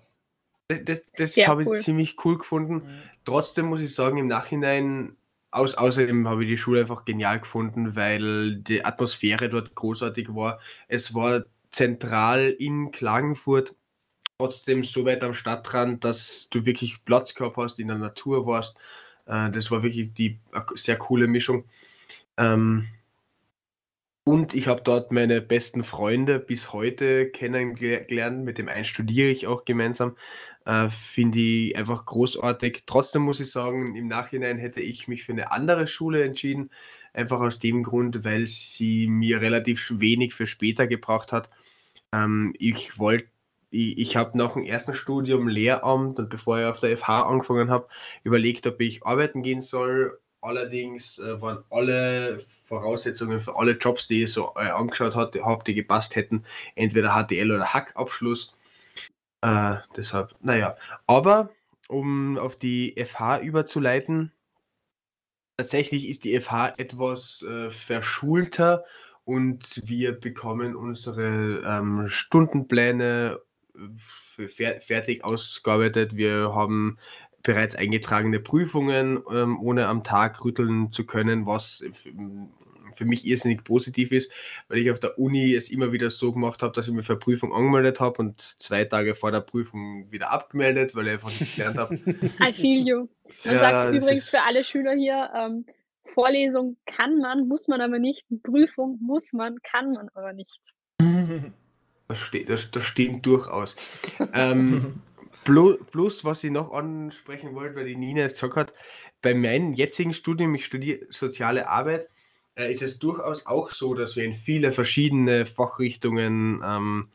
Das, das, das habe cool. ich ziemlich cool gefunden. Mhm. Trotzdem muss ich sagen, im Nachhinein, aus, außerdem habe ich die Schule einfach genial gefunden, weil die Atmosphäre dort großartig war. Es war zentral in Klagenfurt, trotzdem so weit am Stadtrand, dass du wirklich Platz gehabt hast, in der Natur warst. Äh, das war wirklich die sehr coole Mischung. Ähm, und ich habe dort meine besten Freunde bis heute kennengelernt. Mit dem einen studiere ich auch gemeinsam. Äh, Finde ich einfach großartig. Trotzdem muss ich sagen, im Nachhinein hätte ich mich für eine andere Schule entschieden. Einfach aus dem Grund, weil sie mir relativ wenig für später gebracht hat. Ähm, ich wollte ich, ich habe nach dem ersten Studium Lehramt und bevor ich auf der FH angefangen habe, überlegt, ob ich arbeiten gehen soll. Allerdings äh, waren alle Voraussetzungen für alle Jobs, die ich so äh, angeschaut habe, die gepasst hätten, entweder HTL oder Hack-Abschluss. Äh, deshalb, naja. Aber um auf die FH überzuleiten, tatsächlich ist die FH etwas äh, verschulter und wir bekommen unsere ähm, Stundenpläne fertig ausgearbeitet. Wir haben bereits eingetragene Prüfungen, ähm, ohne am Tag rütteln zu können, was für mich irrsinnig positiv ist, weil ich auf der Uni es immer wieder so gemacht habe, dass ich mich für Prüfung angemeldet habe und zwei Tage vor der Prüfung wieder abgemeldet, weil ich einfach nichts gelernt habe. I feel you. Man ja, sagt übrigens für alle Schüler hier, ähm, Vorlesung kann man, muss man aber nicht. Prüfung muss man, kann man aber nicht. Das, steht, das, das stimmt durchaus. ähm, plus, was ich noch ansprechen wollte, weil die Nina jetzt gesagt hat, bei meinem jetzigen Studium, ich studiere soziale Arbeit, äh, ist es durchaus auch so, dass wir in viele verschiedene Fachrichtungen ähm,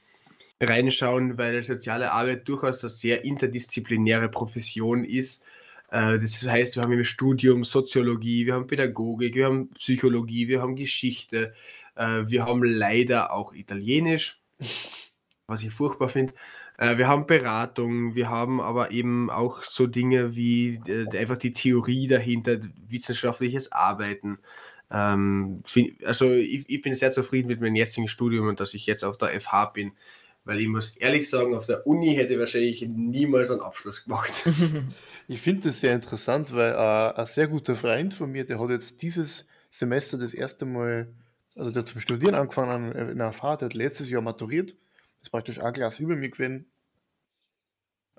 reinschauen, weil soziale Arbeit durchaus eine sehr interdisziplinäre Profession ist. Äh, das heißt, wir haben im Studium Soziologie, wir haben Pädagogik, wir haben Psychologie, wir haben Geschichte, äh, wir haben leider auch Italienisch, was ich furchtbar finde. Äh, wir haben Beratung, wir haben aber eben auch so Dinge wie einfach die Theorie dahinter, wissenschaftliches Arbeiten. Ähm, also ich, ich bin sehr zufrieden mit meinem jetzigen Studium und dass ich jetzt auf der FH bin weil ich muss ehrlich sagen, auf der Uni hätte ich wahrscheinlich niemals einen Abschluss gemacht. ich finde das sehr interessant, weil äh, ein sehr guter Freund von mir, der hat jetzt dieses Semester das erste Mal, also der hat zum Studieren angefangen in einer Fahrt, der hat letztes Jahr maturiert, das ist praktisch ein Glas über mir gewesen.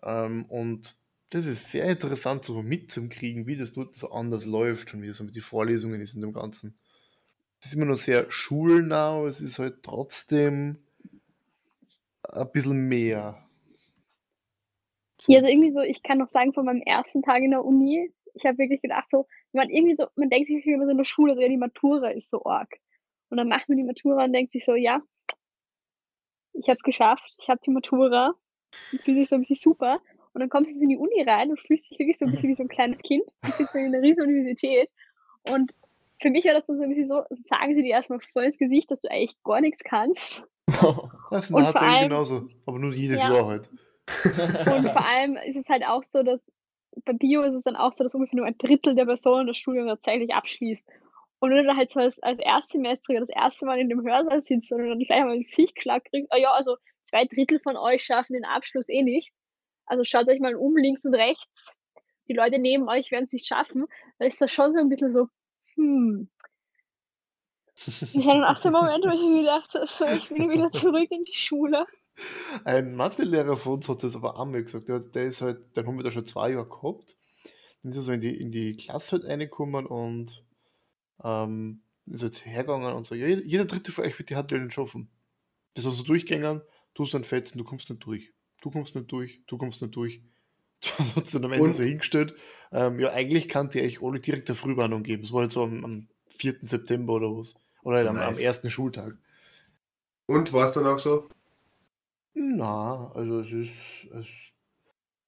Ähm, und das ist sehr interessant, so mitzukriegen, wie das dort so anders läuft und wie so mit den Vorlesungen ist in dem Ganzen. Es ist immer noch sehr schulnah, es ist halt trotzdem ein bisschen mehr. So. Ja, also irgendwie so, ich kann noch sagen, von meinem ersten Tag in der Uni, ich habe wirklich gedacht, so, man irgendwie so, man denkt sich immer so in der Schule, so, ja, die Matura ist so arg. Und dann macht man die Matura und denkt sich so, ja, ich habe es geschafft, ich habe die Matura, ich fühle mich so ein bisschen super. Und dann kommst du in die Uni rein und fühlst dich wirklich so ein bisschen wie so ein kleines Kind. Du sitzt in einer riesen Universität. Und für mich war das dann so ein bisschen so, sagen sie dir erstmal voll ins Gesicht, dass du eigentlich gar nichts kannst. Das ist ein allem, genauso, aber nur jedes ja. Jahr halt. Und vor allem ist es halt auch so, dass bei Bio ist es dann auch so, dass ungefähr nur ein Drittel der Personen das Studium tatsächlich abschließt. Und wenn du da halt so als, als Erstsemester das erste Mal in dem Hörsaal sitzt und dann gleich mal ins Gesicht klar kriegst, ah ja, also zwei Drittel von euch schaffen den Abschluss eh nicht. Also schaut euch mal um, links und rechts. Die Leute neben euch werden es nicht schaffen. Da ist das schon so ein bisschen so, hm, ich hatte auch so einen Moment, wo ich mir gedacht habe, so, ich will wieder zurück in die Schule. Ein Mathelehrer von uns hat das aber auch mal gesagt. Der, der ist halt, den haben wir da schon zwei Jahre gehabt. Dann ist er so in die, in die Klasse halt reingekommen und ähm, ist jetzt hergegangen und so, ja, jeder dritte von euch wird die HTL nicht schaffen. Das ist also durchgegangen, du hast dann fetzen, du kommst nicht durch. Du kommst nicht durch, du kommst nicht durch. Das hat sich am Ende so hingestellt. Ähm, ja, eigentlich kann die euch alle direkt eine Frühwarnung geben. Das war halt so am, am 4. September oder was. Oder halt nice. am, ersten Schultag. Und war es dann auch so? Na, also es ist. Es,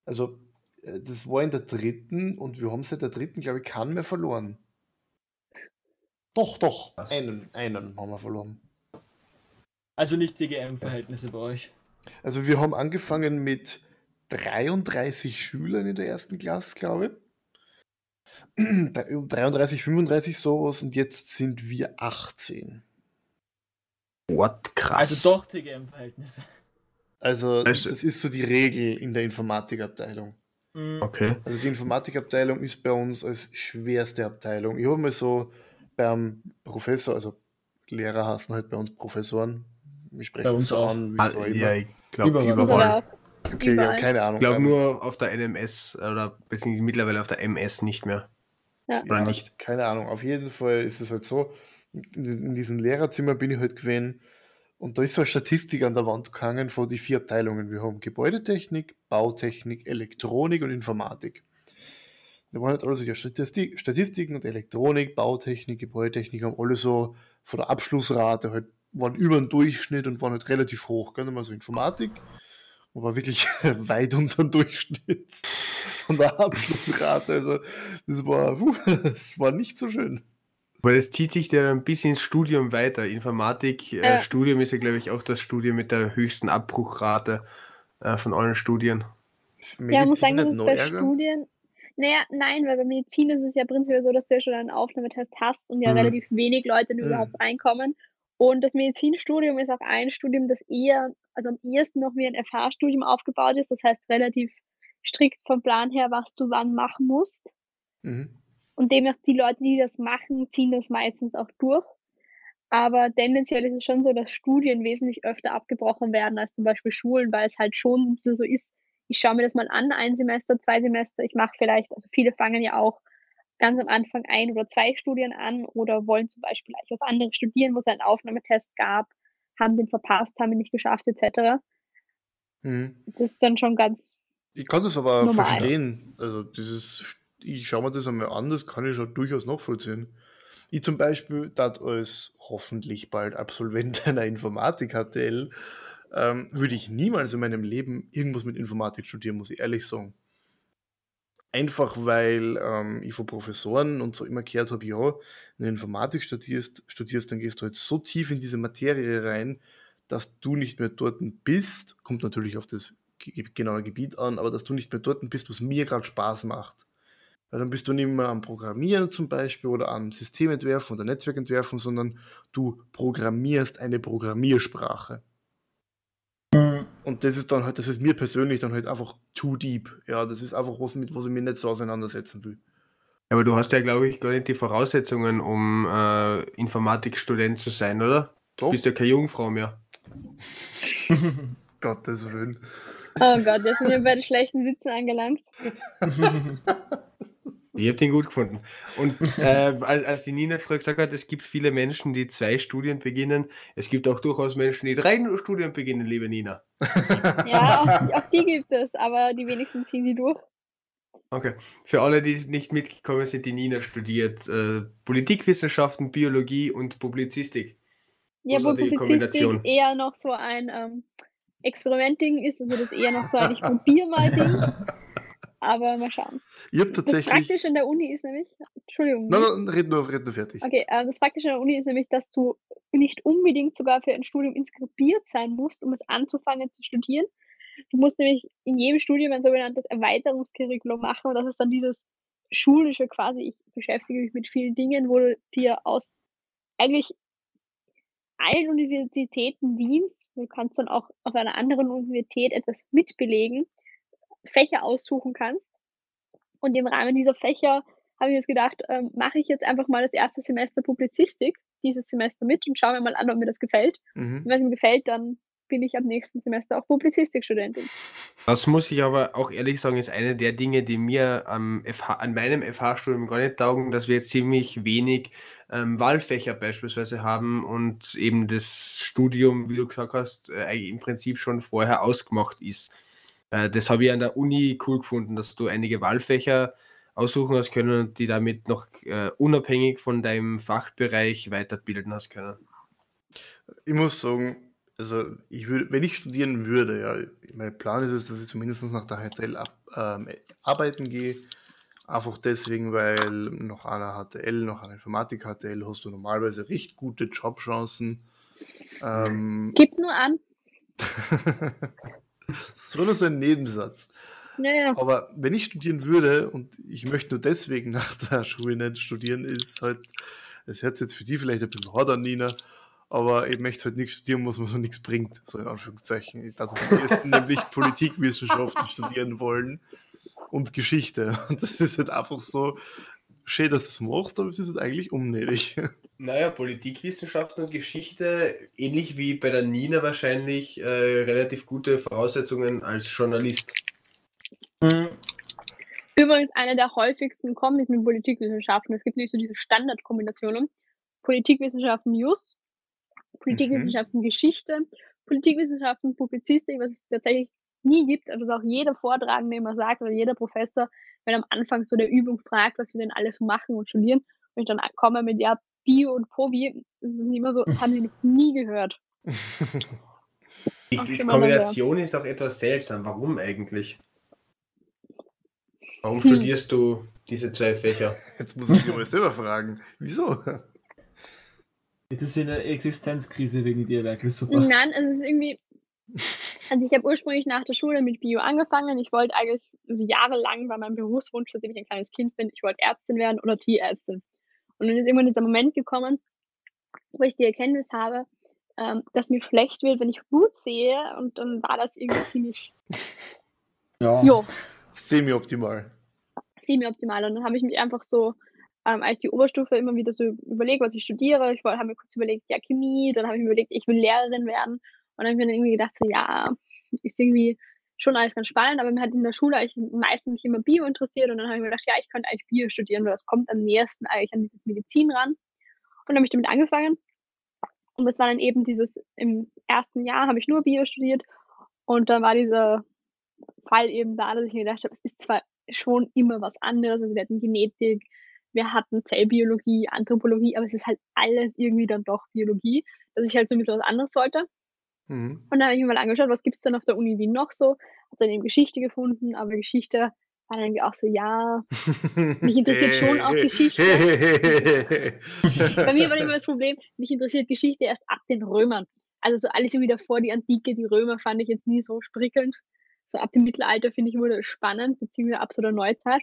also, äh, das war in der dritten und wir haben seit der dritten, glaube ich, keinen mehr verloren. Doch, doch. Was? Einen, einen haben wir verloren. Also nicht TGM-Verhältnisse bei euch. Also wir haben angefangen mit 33 Schülern in der ersten Klasse, glaube ich. 33, 35 sowas und jetzt sind wir 18. What? Krass. Also doch TGM-Verhältnisse. Also, also, das ist so die Regel in der Informatikabteilung. Mhm. Okay. Also die Informatikabteilung ist bei uns als schwerste Abteilung. Ich habe mal so beim Professor, also Lehrer hassen halt bei uns Professoren. Wir sprechen bei uns so auch. an, wie ah, Ja, ich glaube überall. überall. Okay, ja, keine Ahnung. Ich glaube nur auf der NMS oder beziehungsweise mittlerweile auf der MS nicht mehr. Ja. Oder nicht? Keine Ahnung. Auf jeden Fall ist es halt so, in diesem Lehrerzimmer bin ich halt gewesen und da ist so eine Statistik an der Wand gehangen von die vier Abteilungen. Wir haben Gebäudetechnik, Bautechnik, Elektronik und Informatik. Da waren halt alles so Statistik, Statistiken und Elektronik, Bautechnik, Gebäudetechnik haben alle so von der Abschlussrate halt waren über den Durchschnitt und waren halt relativ hoch. Gell? Mal so Informatik und war wirklich weit unter dem Durchschnitt von der Abschlussrate. Also das war, puh, das war nicht so schön. Weil es zieht sich ja ein bisschen ins Studium weiter. Informatik, äh, Studium ist ja, glaube ich, auch das Studium mit der höchsten Abbruchrate äh, von allen Studien. Ja, ich muss sagen, das ist bei? Studien. Naja, nein, weil bei Medizin ist es ja prinzipiell so, dass du ja schon einen Aufnahmetest hast und ja mhm. relativ wenig Leute mhm. überhaupt reinkommen. Und das Medizinstudium ist auch ein Studium, das eher, also am ehesten noch wie ein FH-Studium aufgebaut ist. Das heißt relativ strikt vom Plan her, was du wann machen musst. Mhm. Und demnach die Leute, die das machen, ziehen das meistens auch durch. Aber tendenziell ist es schon so, dass Studien wesentlich öfter abgebrochen werden als zum Beispiel Schulen, weil es halt schon so ist, ich schaue mir das mal an, ein Semester, zwei Semester, ich mache vielleicht, also viele fangen ja auch ganz am Anfang ein oder zwei Studien an oder wollen zum Beispiel gleich was anderes studieren, wo es einen Aufnahmetest gab, haben den verpasst, haben ihn nicht geschafft, etc. Mhm. Das ist dann schon ganz. Ich kann das aber normal. verstehen. Also dieses, ich schaue mir das einmal an, das kann ich schon durchaus nachvollziehen. Ich zum Beispiel, dat als hoffentlich bald Absolvent einer Informatik-HTL, ähm, würde ich niemals in meinem Leben irgendwas mit Informatik studieren, muss ich ehrlich sagen. Einfach weil ähm, ich von Professoren und so immer gehört habe, ja, wenn du Informatik studierst, studierst, dann gehst du halt so tief in diese Materie rein, dass du nicht mehr dort bist, kommt natürlich auf das genaue Gebiet an, aber dass du nicht mehr dort bist, was mir gerade Spaß macht. Weil dann bist du nicht mehr am Programmieren zum Beispiel oder am Systementwerfen oder Netzwerkentwerfen, sondern du programmierst eine Programmiersprache. Und das ist dann halt, das ist mir persönlich dann halt einfach too deep. Ja, das ist einfach was, mit was ich mich nicht so auseinandersetzen will. Aber du hast ja, glaube ich, gar nicht die Voraussetzungen, um äh, Informatikstudent zu sein, oder? Du bist ja keine Jungfrau mehr. Gottes Willen. Oh Gott, jetzt sind wir bei den schlechten Witzen angelangt. Ich habe den gut gefunden. Und äh, als die Nina früher gesagt hat, es gibt viele Menschen, die zwei Studien beginnen, es gibt auch durchaus Menschen, die drei Studien beginnen, liebe Nina. Ja, auch, auch die gibt es, aber die wenigsten ziehen sie durch. Okay. Für alle, die nicht mitgekommen sind, die Nina studiert äh, Politikwissenschaften, Biologie und Publizistik. Ja, wo Publizistik eher noch so ein ähm, Experimentding ist, also das eher noch so ein Ich probiere mal Ding. Aber mal schauen. Ich habe tatsächlich. Das Praktische in der Uni ist nämlich. Entschuldigung. Nein, nein, red nur, red nur fertig. Okay, äh, das Praktische in der Uni ist nämlich, dass du nicht unbedingt sogar für ein Studium inskribiert sein musst, um es anzufangen zu studieren. Du musst nämlich in jedem Studium ein sogenanntes Erweiterungskurriculum machen und das ist dann dieses schulische quasi. Ich beschäftige mich mit vielen Dingen, wo du dir aus eigentlich allen Universitäten Wiens, du kannst dann auch auf einer anderen Universität etwas mitbelegen Fächer aussuchen kannst. Und im Rahmen dieser Fächer habe ich jetzt gedacht, ähm, mache ich jetzt einfach mal das erste Semester Publizistik dieses Semester mit und schaue mir mal an, ob mir das gefällt. Mhm. wenn es mir gefällt, dann bin ich ab nächsten Semester auch Publizistikstudentin. Das muss ich aber auch ehrlich sagen, ist eine der Dinge, die mir am FH, an meinem FH-Studium gar nicht taugen, dass wir ziemlich wenig ähm, Wahlfächer beispielsweise haben und eben das Studium, wie du gesagt hast, äh, im Prinzip schon vorher ausgemacht ist. Äh, das habe ich an der Uni cool gefunden, dass du einige Wahlfächer aussuchen hast können und die damit noch äh, unabhängig von deinem Fachbereich weiterbilden hast können. Ich muss sagen, also ich würde, wenn ich studieren würde, ja, mein Plan ist es, dass ich zumindest nach der HTL ab, ähm, arbeiten gehe. Einfach deswegen, weil noch einer HTL, noch eine Informatik HTL hast du normalerweise recht gute Jobchancen. Ähm, Gib nur an. Das war nur so ein Nebensatz. Ja, Aber wenn ich studieren würde und ich möchte nur deswegen nach der Schule nicht studieren, ist halt, das hört jetzt für die vielleicht ein bisschen hart an, Nina, aber ich möchte halt nichts studieren, was mir so nichts bringt, so in Anführungszeichen. Ich dachte, die ersten nämlich Politikwissenschaften studieren wollen und Geschichte. Und das ist halt einfach so, schön, dass du es machst, aber es ist halt eigentlich unnötig. Naja, Politikwissenschaften und Geschichte, ähnlich wie bei der Nina wahrscheinlich, äh, relativ gute Voraussetzungen als Journalist. Mhm. Übrigens eine der häufigsten Kombis mit Politikwissenschaften. Es gibt nicht so diese Standardkombinationen. Politikwissenschaften News, Politikwissenschaften mhm. Geschichte, Politikwissenschaften Publizistik, was es tatsächlich nie gibt, also was auch jeder Vortragende immer sagt oder jeder Professor, wenn am Anfang so der Übung fragt, was wir denn alles so machen und studieren, und ich dann komme mit, ja, Bio und Probi, das ist immer so, das haben sie noch nie gehört. Die, die Kombination ist auch etwas seltsam. Warum eigentlich? Warum hm. studierst du diese zwei Fächer? Jetzt muss ich mich mal selber fragen. Wieso? Jetzt ist sie eine Existenzkrise wegen dir, wirklich super. Nein, also es ist irgendwie. Also ich habe ursprünglich nach der Schule mit Bio angefangen. Ich wollte eigentlich, also jahrelang war mein Berufswunsch, seitdem ich ein kleines Kind bin, ich wollte Ärztin werden oder Tierärztin. Und dann ist irgendwann dieser Moment gekommen, wo ich die Erkenntnis habe, ähm, dass mir schlecht wird, wenn ich Blut sehe. Und dann war das irgendwie ziemlich. Ja. Jo. Semi-optimal. Semi-optimal. Und dann habe ich mich einfach so, ähm, als die Oberstufe immer wieder so überlegt, was ich studiere. Ich habe mir kurz überlegt, ja, Chemie. Dann habe ich mir überlegt, ich will Lehrerin werden. Und dann habe ich mir dann irgendwie gedacht, so, ja, ist irgendwie schon alles ganz spannend, aber mir hat in der Schule eigentlich meistens mich immer Bio interessiert und dann habe ich mir gedacht, ja, ich könnte eigentlich Bio studieren, weil das kommt am nächsten eigentlich an dieses Medizin ran. Und dann habe ich damit angefangen. Und das war dann eben dieses, im ersten Jahr habe ich nur Bio studiert und dann war dieser Fall eben da, dass ich mir gedacht habe, es ist zwar schon immer was anderes, also wir hatten Genetik, wir hatten Zellbiologie, Anthropologie, aber es ist halt alles irgendwie dann doch Biologie, dass ich halt so ein bisschen was anderes sollte. Mhm. Und dann habe ich mir mal angeschaut, was gibt es denn auf der Uni Wien noch so. Habe dann eben Geschichte gefunden, aber Geschichte war dann irgendwie auch so, ja, mich interessiert schon auch Geschichte. Bei mir war immer das Problem, mich interessiert Geschichte erst ab den Römern. Also so alles irgendwie davor, die Antike, die Römer fand ich jetzt nie so sprickelnd. So ab dem Mittelalter finde ich wurde spannend, beziehungsweise ab so der Neuzeit.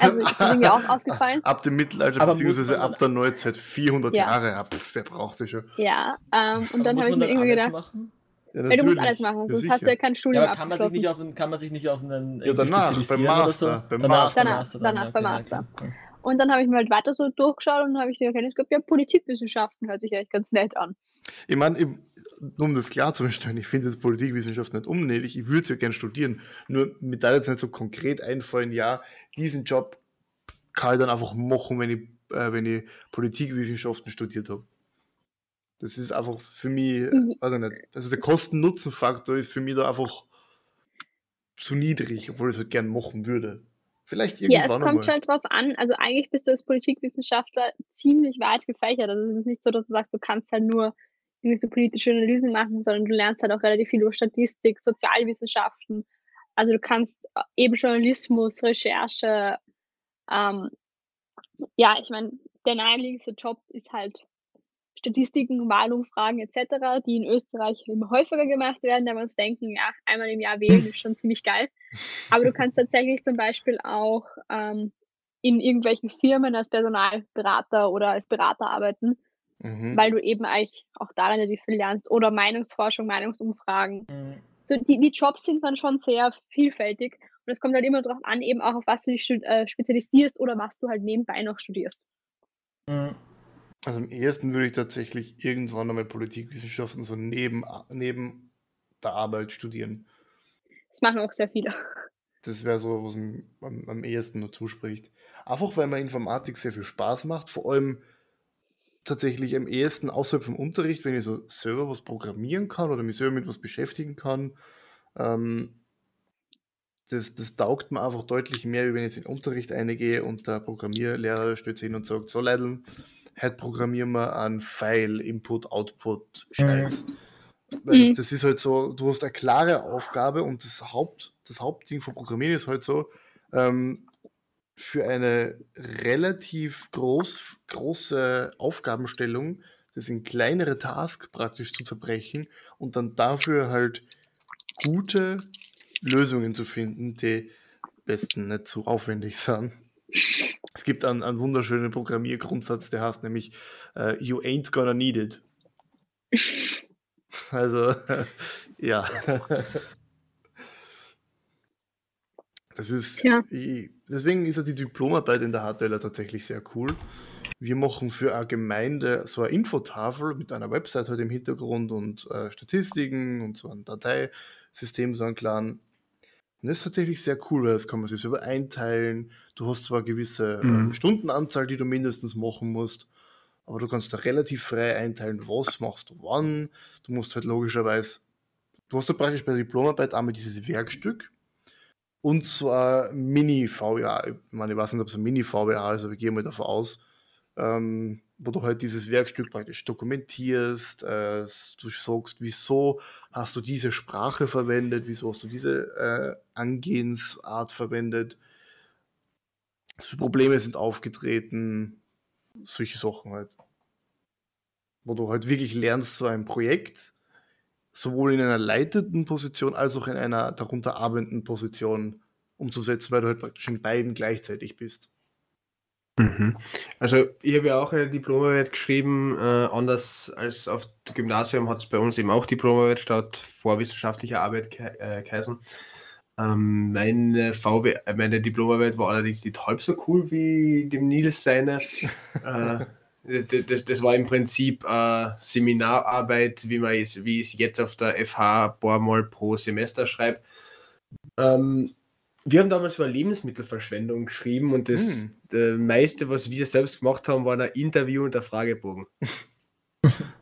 Also ich bin mir auch ausgefallen. Ab dem Mittelalter, Aber beziehungsweise ab der Neuzeit, 400 Ja. Jahre. Ja, pff, wer braucht das schon? Ja, ähm, und dann habe ich mir irgendwie alles gedacht, machen? Ja, du musst alles machen, sonst hast du ja kein Studium Ja, aber kann man, sich nicht auf einen, kann man sich nicht auf einen Ja, danach, beim Master, So? beim danach, Master. beim Master, Danach, dann, beim Master. okay, okay. Und dann habe ich mir halt weiter so durchgeschaut und habe ich die Erkenntnis gehabt, ja, Politikwissenschaften hört sich echt ganz nett an. Ich meine, ich- um das klarzustellen, ich finde jetzt Politikwissenschaft nicht unnötig. Ich würde es ja gerne studieren. Nur mir da jetzt nicht so konkret einfallen, ja, diesen Job kann ich dann einfach machen, wenn ich, äh, wenn ich Politikwissenschaften studiert habe. Das ist einfach für mich, äh, Mhm. weiß ich nicht, also der Kosten-Nutzen-Faktor ist für mich da einfach zu niedrig, obwohl ich es halt gerne machen würde. Vielleicht Ja, es irgendwann kommt schon drauf an. Also eigentlich bist du als Politikwissenschaftler ziemlich weit gefächert. Also es ist nicht so, dass du sagst, du kannst halt nur irgendwie so politische Analysen machen, sondern du lernst halt auch relativ viel über Statistik, Sozialwissenschaften. Also du kannst äh, eben Journalismus, Recherche, ähm, ja, ich meine, der naheliegendste Job ist halt Statistiken, Wahlumfragen etc., die in Österreich immer häufiger gemacht werden, da wir uns denken, ja, einmal im Jahr wählen ist schon ziemlich geil. Aber du kannst tatsächlich zum Beispiel auch ähm, in irgendwelchen Firmen als Personalberater oder als Berater arbeiten, Mhm. weil du eben eigentlich auch da relativ viel lernst. Oder Meinungsforschung, Meinungsumfragen. Mhm. So, die, die Jobs sind dann schon sehr vielfältig und es kommt halt immer darauf an, eben auch auf was du dich äh, spezialisierst oder was du halt nebenbei noch studierst. Mhm. Also am ehesten würde ich tatsächlich irgendwann einmal Politikwissenschaften so neben, neben der Arbeit studieren. Das machen auch sehr viele. Das wäre so, was am, am ehesten nur zuspricht. Einfach weil mir Informatik sehr viel Spaß macht, vor allem tatsächlich am ehesten außerhalb vom Unterricht, wenn ich so selber was programmieren kann oder mich selber mit was beschäftigen kann. Ähm, das, das taugt mir einfach deutlich mehr, wie wenn ich jetzt in den Unterricht eingehe und der Programmierlehrer sich hin und sagt, so Leute, heute programmieren wir einen File, Input, Output, Scheiß. Weil Mhm. das, das ist halt so, du hast eine klare Aufgabe und das, Haupt, das Hauptding von Programmieren ist halt so, ähm, für eine relativ groß, große Aufgabenstellung, das in kleinere Tasks praktisch zu zerbrechen und dann dafür halt gute Lösungen zu finden, die besten nicht zu aufwendig sind. Es gibt einen, einen wunderschönen Programmiergrundsatz, der heißt nämlich äh, You ain't gonna need it. Also, ja. Das ist, ich, deswegen ist ja die Diplomarbeit in der HTL tatsächlich sehr cool. Wir machen für eine Gemeinde so eine Infotafel mit einer Website halt im Hintergrund und äh, Statistiken und so ein Dateisystem, so ein kleinen. Und das ist tatsächlich sehr cool, weil das kann man sich selber einteilen. Du hast zwar eine gewisse äh, Mhm. Stundenanzahl, die du mindestens machen musst, aber du kannst da relativ frei einteilen, was machst du wann. Du musst halt logischerweise, du hast da praktisch bei der Diplomarbeit einmal dieses Werkstück und zwar Mini-VWA. Ich meine, ich weiß nicht, ob es ein Mini-VWA ist, aber ich gehe mal davon aus, ähm, wo du halt dieses Werkstück praktisch dokumentierst, äh, du sagst, wieso hast du diese Sprache verwendet, wieso hast du diese äh, Angehensart verwendet, was für Probleme sind aufgetreten, solche Sachen halt. Wo du halt wirklich lernst, so ein Projekt sowohl in einer leitenden Position als auch in einer darunter arbeitenden Position umzusetzen, weil du halt praktisch in beiden gleichzeitig bist. Mhm. Also ich habe ja auch eine Diplomarbeit geschrieben, äh, anders als auf dem Gymnasium hat es bei uns eben auch Diplomarbeit statt vorwissenschaftlicher Arbeit ge äh, geheißen. Ähm, meine, VW, äh, meine Diplomarbeit war allerdings nicht halb so cool wie dem Nils seine. äh, das, das war im Prinzip äh, Seminararbeit, wie man es, wie ich es jetzt auf der FH ein paar Mal pro Semester schreibe. Ähm, wir haben damals über Lebensmittelverschwendung geschrieben und das Hm. meiste, was wir selbst gemacht haben, war ein Interview und ein Fragebogen.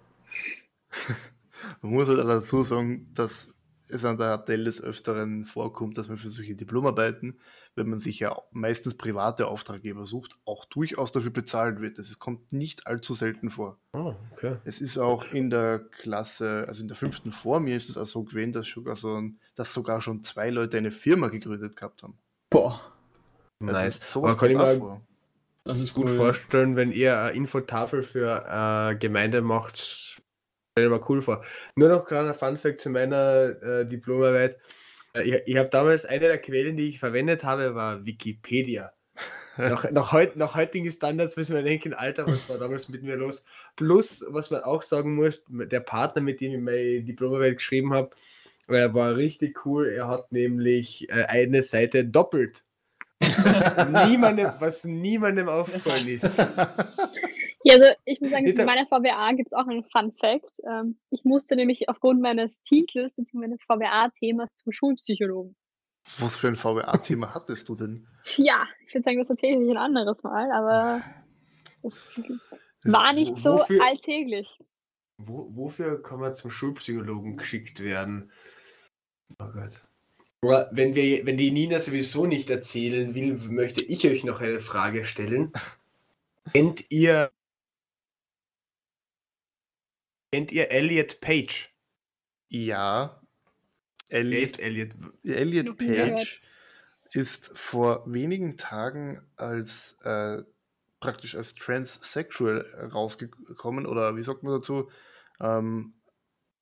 Man muss halt dazu sagen, dass es an der HTL des Öfteren vorkommt, dass man für solche Diplomarbeiten, wenn man sich ja meistens private Auftraggeber sucht, auch durchaus dafür bezahlt wird. Das kommt nicht allzu selten vor. Oh, okay. Es ist auch in der Klasse, also in der fünften vor mir ist es auch so gewesen, dass, sogar so ein, dass sogar schon zwei Leute eine Firma gegründet gehabt haben. Boah, Nice. Also, sowas Aber kann ich mir vor. das ist gut cool. vorstellen, wenn ihr eine Infotafel für äh, Gemeinde macht, stelle ich mir cool vor. Nur noch kleiner Funfact zu meiner äh, Diplomarbeit. Äh, Ich, ich habe damals eine der Quellen, die ich verwendet habe, war Wikipedia. nach, nach, heut, nach heutigen Standards müssen wir denken, Alter, was war damals mit mir los? Plus, was man auch sagen muss, der Partner, mit dem ich meine Diplomarbeit geschrieben habe, er war richtig cool. Er hat nämlich äh, eine Seite doppelt. Was niemandem, was niemandem aufgefallen ist. Ja, also ich muss sagen, in meiner VWA gibt es auch einen Fun Fact. Ähm, ich musste nämlich aufgrund meines Titels bzw. meines VWA-Themas zum Schulpsychologen. Was für ein VWA-Thema hattest du denn? Ja, ich würde sagen, das erzähle ich ein anderes Mal, aber es war nicht so Wofür- alltäglich. Wo, wofür kann man zum Schulpsychologen geschickt werden? Oh Gott. Aber wenn, wir, wenn die Nina sowieso nicht erzählen will, möchte ich euch noch eine Frage stellen. Kennt ihr, kennt ihr Elliot Page? Ja. Wer Elliot, ist Elliot? Elliot. Page ist vor wenigen Tagen als äh, praktisch als transsexual rausgekommen oder wie sagt man dazu? Ähm,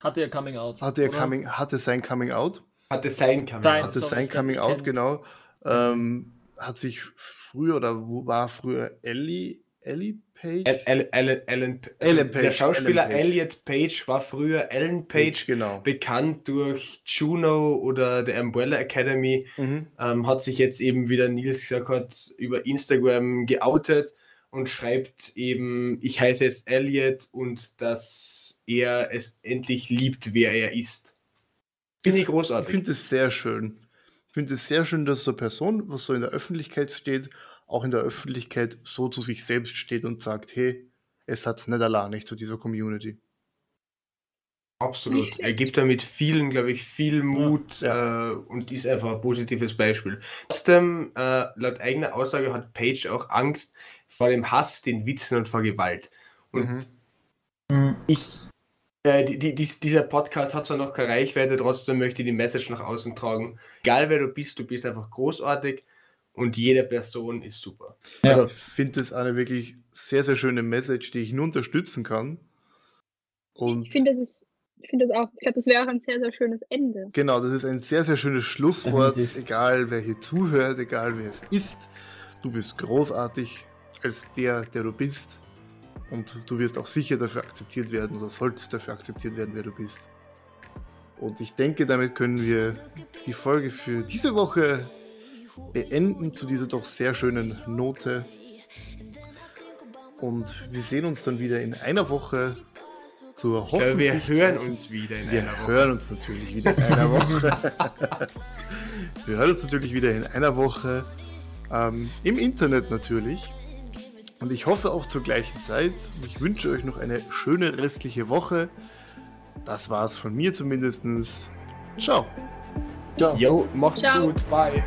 Hatte ja Coming Out. hatte, er coming, hatte sein Coming Out. Hatte sein Coming Sein- Out. Hatte sein Coming Out, kenn- genau. Ähm, hat sich früher oder wo war früher Ellie, Ellie Page? El- El- Ellen, Ellen, also Ellen Der Page, Schauspieler Page. Elliot Page war früher Ellen Page, Genau. bekannt durch Juno oder der Umbrella Academy. Mhm. ähm, hat sich jetzt eben, wie der Nils gesagt hat, über Instagram geoutet und schreibt eben, ich heiße jetzt Elliot und dass er es endlich liebt, wer er ist. Finde ich Ich großartig. finde es sehr schön. Ich finde es sehr schön, dass so eine Person, was so in der Öffentlichkeit steht, auch in der Öffentlichkeit so zu sich selbst steht und sagt, hey, es hat's nicht allein, nicht zu dieser Community. Absolut. Er gibt damit vielen, glaube ich, viel Mut Ja. Äh, und ist einfach ein positives Beispiel. Trotzdem, äh, laut eigener Aussage hat Page auch Angst vor dem Hass, den Witzen und vor Gewalt. Und Mhm. Mhm. ich, äh, die, die, dies- dieser Podcast hat zwar noch keine Reichweite, trotzdem möchte ich die Message nach außen tragen. Egal wer du bist, du bist einfach großartig und jede Person ist super. Ja. Also, Ich finde das eine wirklich sehr, sehr schöne Message, die ich nur unterstützen kann. Und Ich finde, das ist, ich finde das auch, ich glaube, das wäre auch ein sehr, sehr schönes Ende. genau, das ist ein sehr, sehr schönes Schlusswort. Definitiv. Egal wer hier zuhört, egal wer es ist, du bist großartig als der, der du bist. Und du wirst auch sicher dafür akzeptiert werden oder solltest dafür akzeptiert werden, wer du bist. Und ich denke, damit können wir die Folge für diese Woche beenden zu dieser doch sehr schönen Note. Und wir sehen uns dann wieder in einer Woche zur glaube, wir hören uns wieder in wir einer Woche. hören uns natürlich wieder in einer Woche. wir hören uns natürlich wieder in einer Woche. Ähm, Im Internet natürlich. Und ich hoffe auch zur gleichen Zeit. Ich wünsche euch noch eine schöne restliche Woche. Das war's von mir zumindest. Ciao. Ciao. Jo, macht's Ciao. gut. Bye.